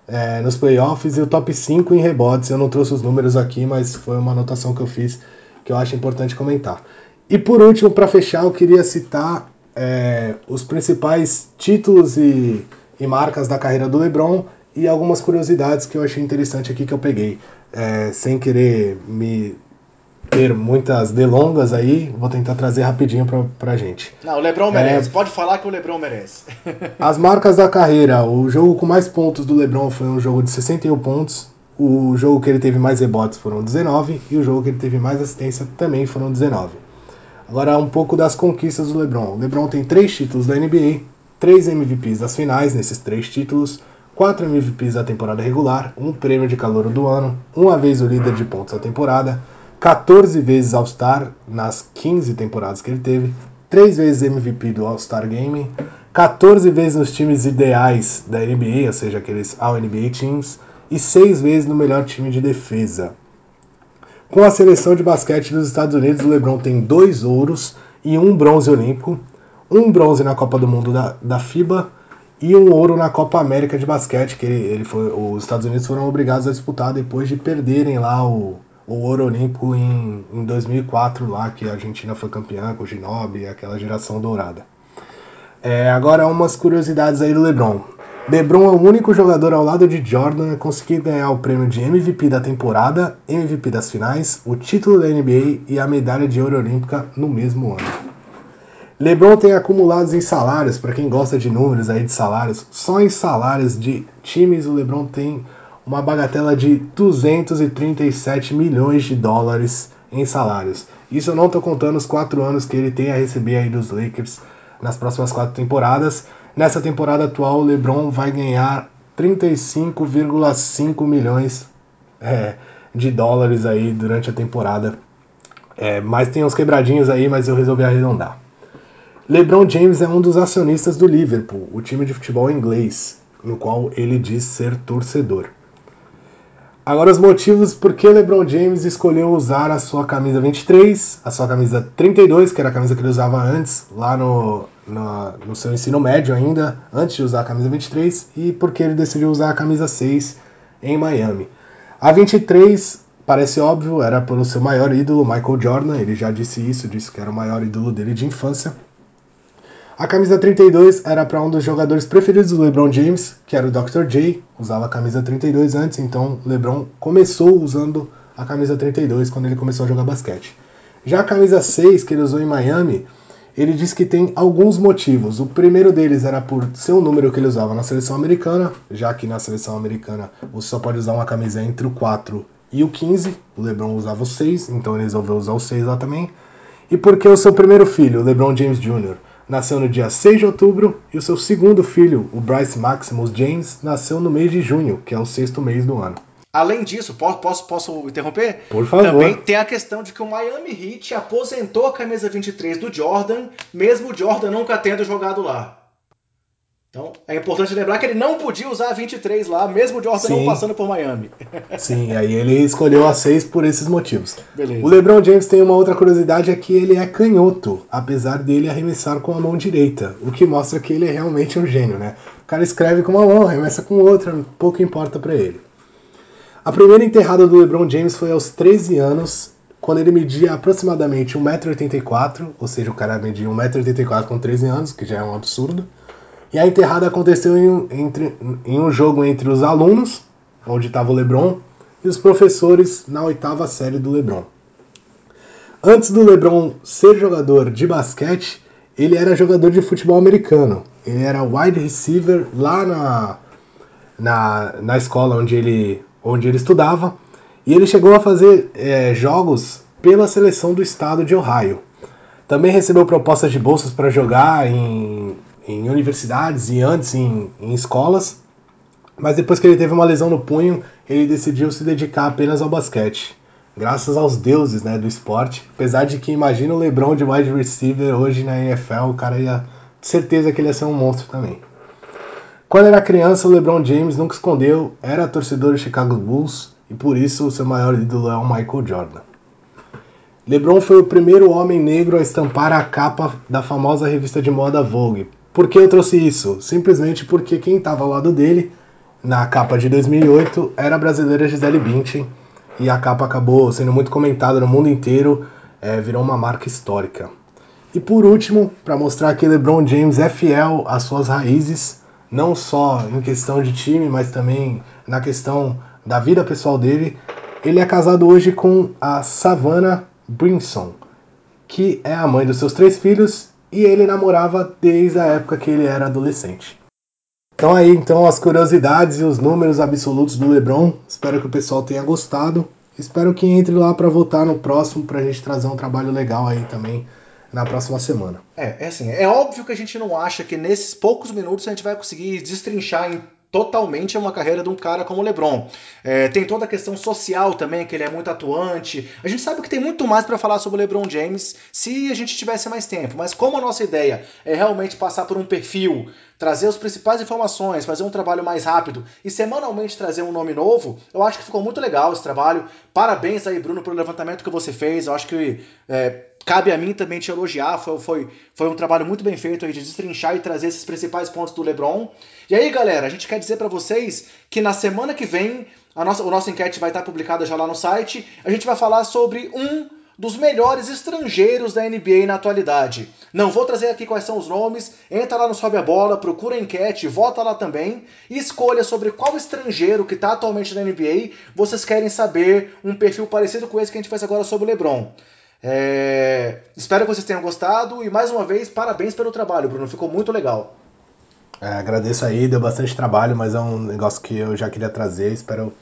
é, nos playoffs e o top 5 em rebotes. Eu não trouxe os números aqui, mas foi uma anotação que eu fiz que eu acho importante comentar. E por último, para fechar, eu queria citar é, os principais títulos e, e marcas da carreira do LeBron e algumas curiosidades que eu achei interessante aqui que eu peguei. É, sem querer me ter muitas delongas aí, vou tentar trazer rapidinho pra, pra gente. Não, o LeBron merece. Pode falar que o LeBron merece. As marcas da carreira, o jogo com mais pontos do LeBron foi um jogo de 61 pontos. O jogo que ele teve mais rebotes foram 19 e o jogo que ele teve mais assistência também foram 19. Agora um pouco das conquistas do LeBron. O LeBron tem três títulos da NBA, três MVPs das finais nesses três títulos, quatro MVPs da temporada regular, um prêmio de calor do ano, uma vez o líder de pontos da temporada, 14 vezes All-Star nas 15 temporadas que ele teve, três vezes MVP do All-Star Game, 14 vezes nos times ideais da NBA, ou seja, aqueles All-NBA Teams, e seis vezes no melhor time de defesa. Com a seleção de basquete dos Estados Unidos, o LeBron tem dois ouros e um bronze olímpico, um bronze na Copa do Mundo da, da FIBA e um ouro na Copa América de basquete, que ele, ele foi, os Estados Unidos foram obrigados a disputar depois de perderem lá o, o ouro olímpico em, em 2004, lá que a Argentina foi campeã com o Ginóbili, aquela geração dourada. É, agora umas curiosidades aí do LeBron. LeBron é o único jogador ao lado de Jordan a conseguir ganhar o prêmio de MVP da temporada, MVP das finais, o título da NBA e a medalha de ouro olímpica no mesmo ano. LeBron tem acumulados em salários, para quem gosta de números aí de salários, só em salários de times o LeBron tem uma bagatela de 237 milhões de dólares em salários. Isso eu não estou contando os quatro anos que ele tem a receber aí dos Lakers nas próximas quatro temporadas. Nessa temporada atual, o LeBron vai ganhar 35,5 milhões é, de dólares aí durante a temporada. É, mas tem uns quebradinhos aí, mas eu resolvi arredondar. LeBron James é um dos acionistas do Liverpool, o time de futebol inglês, no qual ele diz ser torcedor. Agora os motivos por que LeBron James escolheu usar a sua camisa 23, a sua camisa 32, que era a camisa que ele usava antes, lá no, no, no seu ensino médio ainda, antes de usar a camisa 23, e por que ele decidiu usar a camisa 6 em Miami. A 23, parece óbvio, era pelo seu maior ídolo, Michael Jordan, ele já disse isso, disse que era o maior ídolo dele de infância. A camisa 32 era para um dos jogadores preferidos do LeBron James, que era o Dr. J, usava a camisa 32 antes, então LeBron começou usando a camisa 32 quando ele começou a jogar basquete. Já a camisa 6 que ele usou em Miami, ele diz que tem alguns motivos. O primeiro deles era por ser o número que ele usava na seleção americana, já que na seleção americana você só pode usar uma camisa entre o 4 e o 15. O LeBron usava o 6, então ele resolveu usar o 6 lá também. E porque o seu primeiro filho, o LeBron James Jr., nasceu no dia 6 de outubro e o seu segundo filho, o Bryce Maximus James, nasceu no mês de junho, que é o sexto mês do ano. Além disso, posso, posso, interromper? Por favor. Também tem a questão de que o Miami Heat aposentou a camisa 23 do Jordan, mesmo o Jordan nunca tendo jogado lá. Então, é importante lembrar que ele não podia usar a 23 lá, mesmo o Jordan Sim. não passando por Miami. Sim, aí ele escolheu a 6 por esses motivos. Beleza. O LeBron James tem uma outra curiosidade, é que ele é canhoto, apesar dele arremessar com a mão direita, o que mostra que ele é realmente um gênio, né? O cara escreve com uma mão, arremessa com outra, pouco importa pra ele. A primeira enterrada do LeBron James foi aos 13 anos, quando ele media aproximadamente 1,84m, ou seja, o cara media 1,84m com 13 anos, que já é um absurdo. E a enterrada aconteceu em, um- entre- em um jogo entre os alunos, onde estava o LeBron, e os professores na oitava série do LeBron. Antes do LeBron ser jogador de basquete, ele era jogador de futebol americano. Ele era wide receiver lá na, na, na escola onde ele, onde ele estudava. E ele chegou a fazer eh, jogos pela seleção do estado de Ohio. Também recebeu propostas de bolsas para jogar em, em universidades e antes em, em escolas. Mas depois que ele teve uma lesão no punho, ele decidiu se dedicar apenas ao basquete. Graças aos deuses né, do esporte. Apesar de que imagina o LeBron de wide receiver hoje na NFL, o cara ia. Certeza que ele ia ser um monstro também. Quando era criança, o LeBron James nunca escondeu, era torcedor do Chicago Bulls e por isso o seu maior ídolo é o Michael Jordan. LeBron foi o primeiro homem negro a estampar a capa da famosa revista de moda Vogue. Por que eu trouxe isso? Simplesmente porque quem estava ao lado dele na capa de 2008 era a brasileira Gisele Bündchen e a capa acabou sendo muito comentada no mundo inteiro, é, virou uma marca histórica. E por último, para mostrar que LeBron James é fiel às suas raízes, não só em questão de time, mas também na questão da vida pessoal dele, ele é casado hoje com a Savannah Brinson, que é a mãe dos seus três filhos e ele namorava desde a época que ele era adolescente. Então aí então as curiosidades e os números absolutos do LeBron. Espero que o pessoal tenha gostado. Espero que entre lá para votar no próximo pra gente trazer um trabalho legal aí também na próxima semana. É, é assim, é óbvio que a gente não acha que nesses poucos minutos a gente vai conseguir destrinchar em totalmente uma carreira de um cara como o LeBron. É, tem toda a questão social também, que ele é muito atuante. A gente sabe que tem muito mais para falar sobre o LeBron James se a gente tivesse mais tempo, mas como a nossa ideia é realmente passar por um perfil, trazer as principais informações, fazer um trabalho mais rápido e semanalmente trazer um nome novo, eu acho que ficou muito legal esse trabalho. Parabéns aí, Bruno, pelo levantamento que você fez. Eu acho que é, cabe a mim também te elogiar. Foi, foi, foi um trabalho muito bem feito aí de destrinchar e trazer esses principais pontos do LeBron. E aí, galera, a gente quer dizer para vocês que na semana que vem a nossa, o nosso enquete vai estar publicada já lá no site. A gente vai falar sobre um dos melhores estrangeiros da NBA na atualidade. Não vou trazer aqui quais são os nomes, entra lá no Sobe a Bola, procura a enquete, vota lá também e escolha sobre qual estrangeiro que está atualmente na NBA vocês querem saber um perfil parecido com esse que a gente fez agora sobre o LeBron. É... Espero que vocês tenham gostado e mais uma vez, parabéns pelo trabalho, Bruno, ficou muito legal. É, agradeço aí, deu bastante trabalho, mas é um negócio que eu já queria trazer. Espero.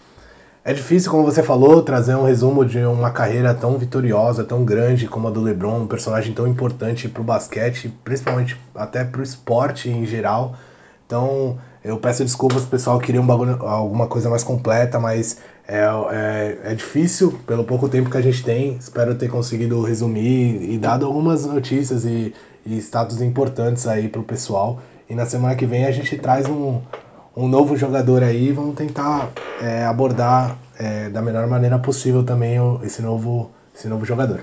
É difícil, como você falou, trazer um resumo de uma carreira tão vitoriosa, tão grande como a do LeBron, um personagem tão importante pro basquete, principalmente até pro esporte em geral. Então, eu peço desculpas pessoal que queria um bagulho, alguma coisa mais completa, mas é, é, é difícil pelo pouco tempo que a gente tem. Espero ter conseguido resumir e dado algumas notícias e, e status importantes aí pro pessoal. E na semana que vem a gente traz um, um novo jogador aí. Vamos tentar é, abordar é, da melhor maneira possível também esse, novo, esse novo jogador.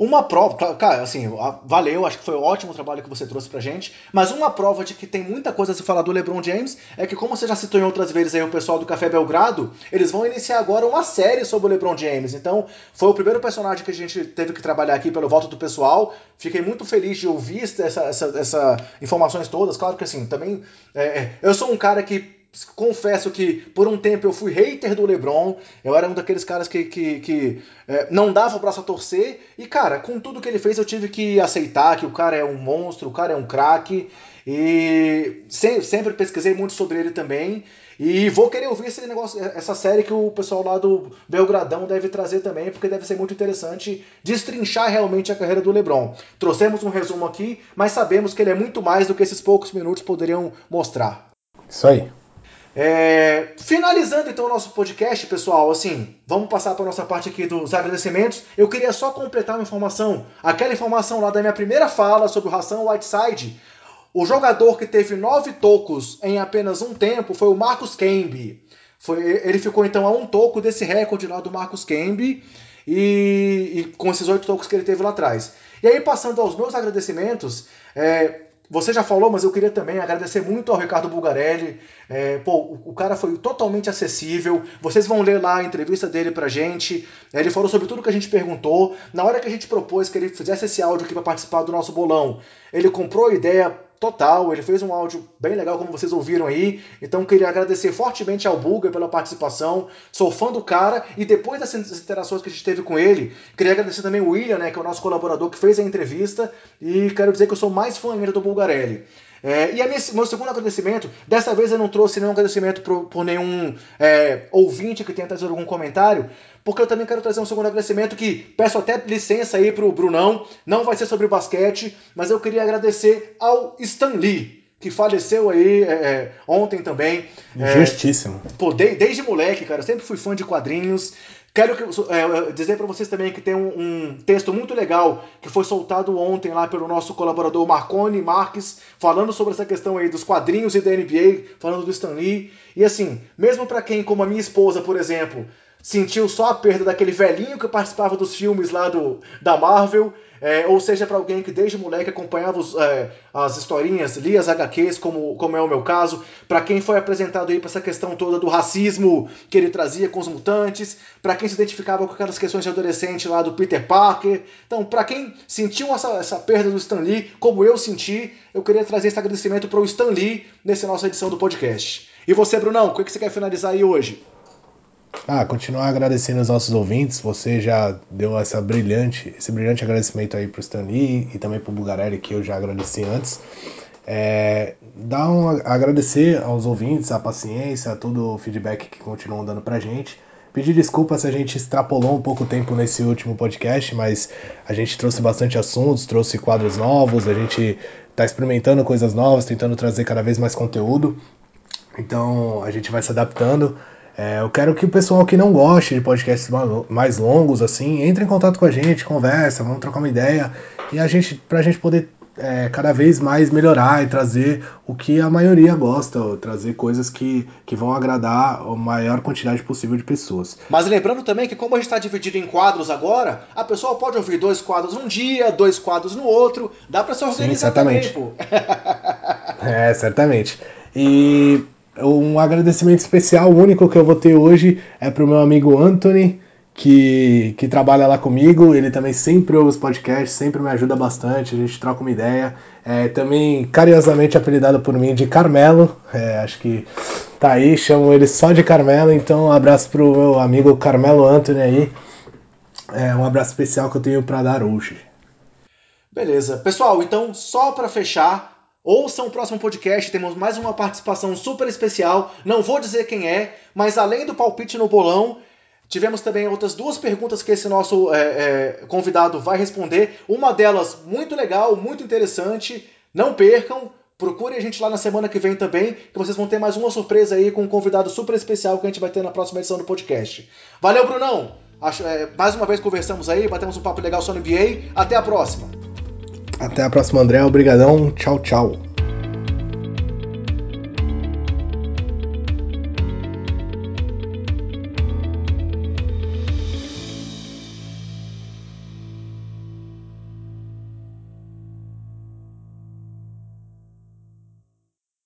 Uma prova, cara, assim, valeu, acho que foi um ótimo trabalho que você trouxe pra gente, mas uma prova de que tem muita coisa a se falar do LeBron James é que, como você já citou em outras vezes aí o pessoal do Café Belgrado, eles vão iniciar agora uma série sobre o LeBron James. Então, foi o primeiro personagem que a gente teve que trabalhar aqui pelo voto do pessoal. Fiquei muito feliz de ouvir essa, essa, essa informações todas. Claro que, assim, também. É, eu sou um cara que confesso que por um tempo eu fui hater do LeBron, eu era um daqueles caras que, que, que é, não dava o braço a torcer, e cara, com tudo que ele fez eu tive que aceitar que o cara é um monstro, o cara é um craque, e sempre, sempre pesquisei muito sobre ele também, e vou querer ouvir esse negócio, essa série que o pessoal lá do Belgradão deve trazer também, porque deve ser muito interessante destrinchar realmente a carreira do LeBron. Trouxemos um resumo aqui, mas sabemos que ele é muito mais do que esses poucos minutos poderiam mostrar. Isso aí. É, finalizando então o nosso podcast, pessoal, assim, vamos passar para a nossa parte aqui dos agradecimentos. Eu queria só completar uma informação, aquela informação lá da minha primeira fala sobre o Hassan Whiteside. O jogador que teve nove tocos em apenas um tempo foi o Marcus Camby. Foi, ele ficou então a um toco desse recorde lá do Marcus Camby e, e com esses oito tocos que ele teve lá atrás. E aí, passando aos meus agradecimentos, é, você já falou, mas eu queria também agradecer muito ao Ricardo Bulgarelli. É, pô, o, cara foi totalmente acessível. Vocês vão ler lá a entrevista dele pra gente. É, ele falou sobre tudo que a gente perguntou. Na hora que a gente propôs que ele fizesse esse áudio aqui para participar do nosso bolão, ele comprou a ideia total. Ele fez um áudio bem legal, como vocês ouviram aí. Então queria agradecer fortemente ao Bulga pela participação. Sou fã do cara e depois dessas interações que a gente teve com ele, queria agradecer também o William, né, que é o nosso colaborador que fez a entrevista. E quero dizer que eu sou mais fã ainda do Bulgarelli. É, e a minha, meu segundo agradecimento, dessa vez eu não trouxe nenhum agradecimento por, por nenhum é, ouvinte que tenha trazido algum comentário, porque eu também quero trazer um segundo agradecimento que peço até licença aí pro Brunão, não vai ser sobre basquete, mas eu queria agradecer ao Stan Lee, que faleceu aí é, é ontem também. Justíssimo. É, pô, de, desde moleque, cara, sempre fui fã de quadrinhos. Quero que, é, dizer para vocês também que tem um, um, texto muito legal que foi soltado ontem lá pelo nosso colaborador Marconi Marques, falando sobre essa questão aí dos quadrinhos e da NBA, falando do Stan Lee. E assim, mesmo para quem, como a minha esposa, por exemplo, sentiu só a perda daquele velhinho que participava dos filmes lá do, da Marvel, é, ou seja, para alguém que desde moleque acompanhava os, é, as historinhas, lia as HQs, como, como é o meu caso, para quem foi apresentado aí para essa questão toda do racismo que ele trazia com os mutantes, para quem se identificava com aquelas questões de adolescente lá do Peter Parker. Então, para quem sentiu essa, essa perda do Stan Lee, como eu senti, eu queria trazer esse agradecimento para o Stan Lee nessa nossa edição do podcast. E você, Brunão, o que você quer finalizar aí hoje? Ah, continuar agradecendo os nossos ouvintes. Você já deu essa brilhante, esse brilhante agradecimento aí pro Stan Lee e também pro Bugarelli, que eu já agradeci antes. É, dar um, agradecer aos ouvintes, a paciência, todo o feedback que continuam dando pra gente. Pedir desculpa se a gente extrapolou um pouco o tempo nesse último podcast, mas a gente trouxe bastante assuntos, trouxe quadros novos, a gente está experimentando coisas novas, tentando trazer cada vez mais conteúdo. Então a gente vai se adaptando. É, eu quero que o pessoal que não goste de podcasts mais longos, assim, entre em contato com a gente, conversa, vamos trocar uma ideia e a gente, pra gente poder é, cada vez mais melhorar e trazer o que a maioria gosta, trazer coisas que, que vão agradar a maior quantidade possível de pessoas. Mas lembrando também que como a gente está dividido em quadros agora, a pessoa pode ouvir dois quadros num dia, dois quadros no outro, dá para se organizar Sim, certamente. também, pô. é, certamente. E um agradecimento especial, único que eu vou ter hoje é para o meu amigo Anthony, que, que trabalha lá comigo. Ele também sempre ouve os podcasts, sempre me ajuda bastante, a gente troca uma ideia. É, também carinhosamente apelidado por mim de Carmelo, é, acho que tá aí, chamo ele só de Carmelo. Então, um abraço para o meu amigo Carmelo Anthony aí. É um abraço especial que eu tenho para dar hoje. Beleza. Pessoal, então, só para fechar, Ouçam o próximo podcast, temos mais uma participação super especial. Não vou dizer quem é, mas além do palpite no bolão, tivemos também outras duas perguntas que esse nosso é, é, convidado vai responder. Uma delas muito legal, muito interessante. Não percam. Procure a gente lá na semana que vem também, que vocês vão ter mais uma surpresa aí com um convidado super especial que a gente vai ter na próxima edição do podcast. Valeu, Brunão! Acho, é, mais uma vez conversamos aí, batemos um papo legal no NBA. Até a próxima! Até a próxima, André. Obrigadão. Tchau, tchau.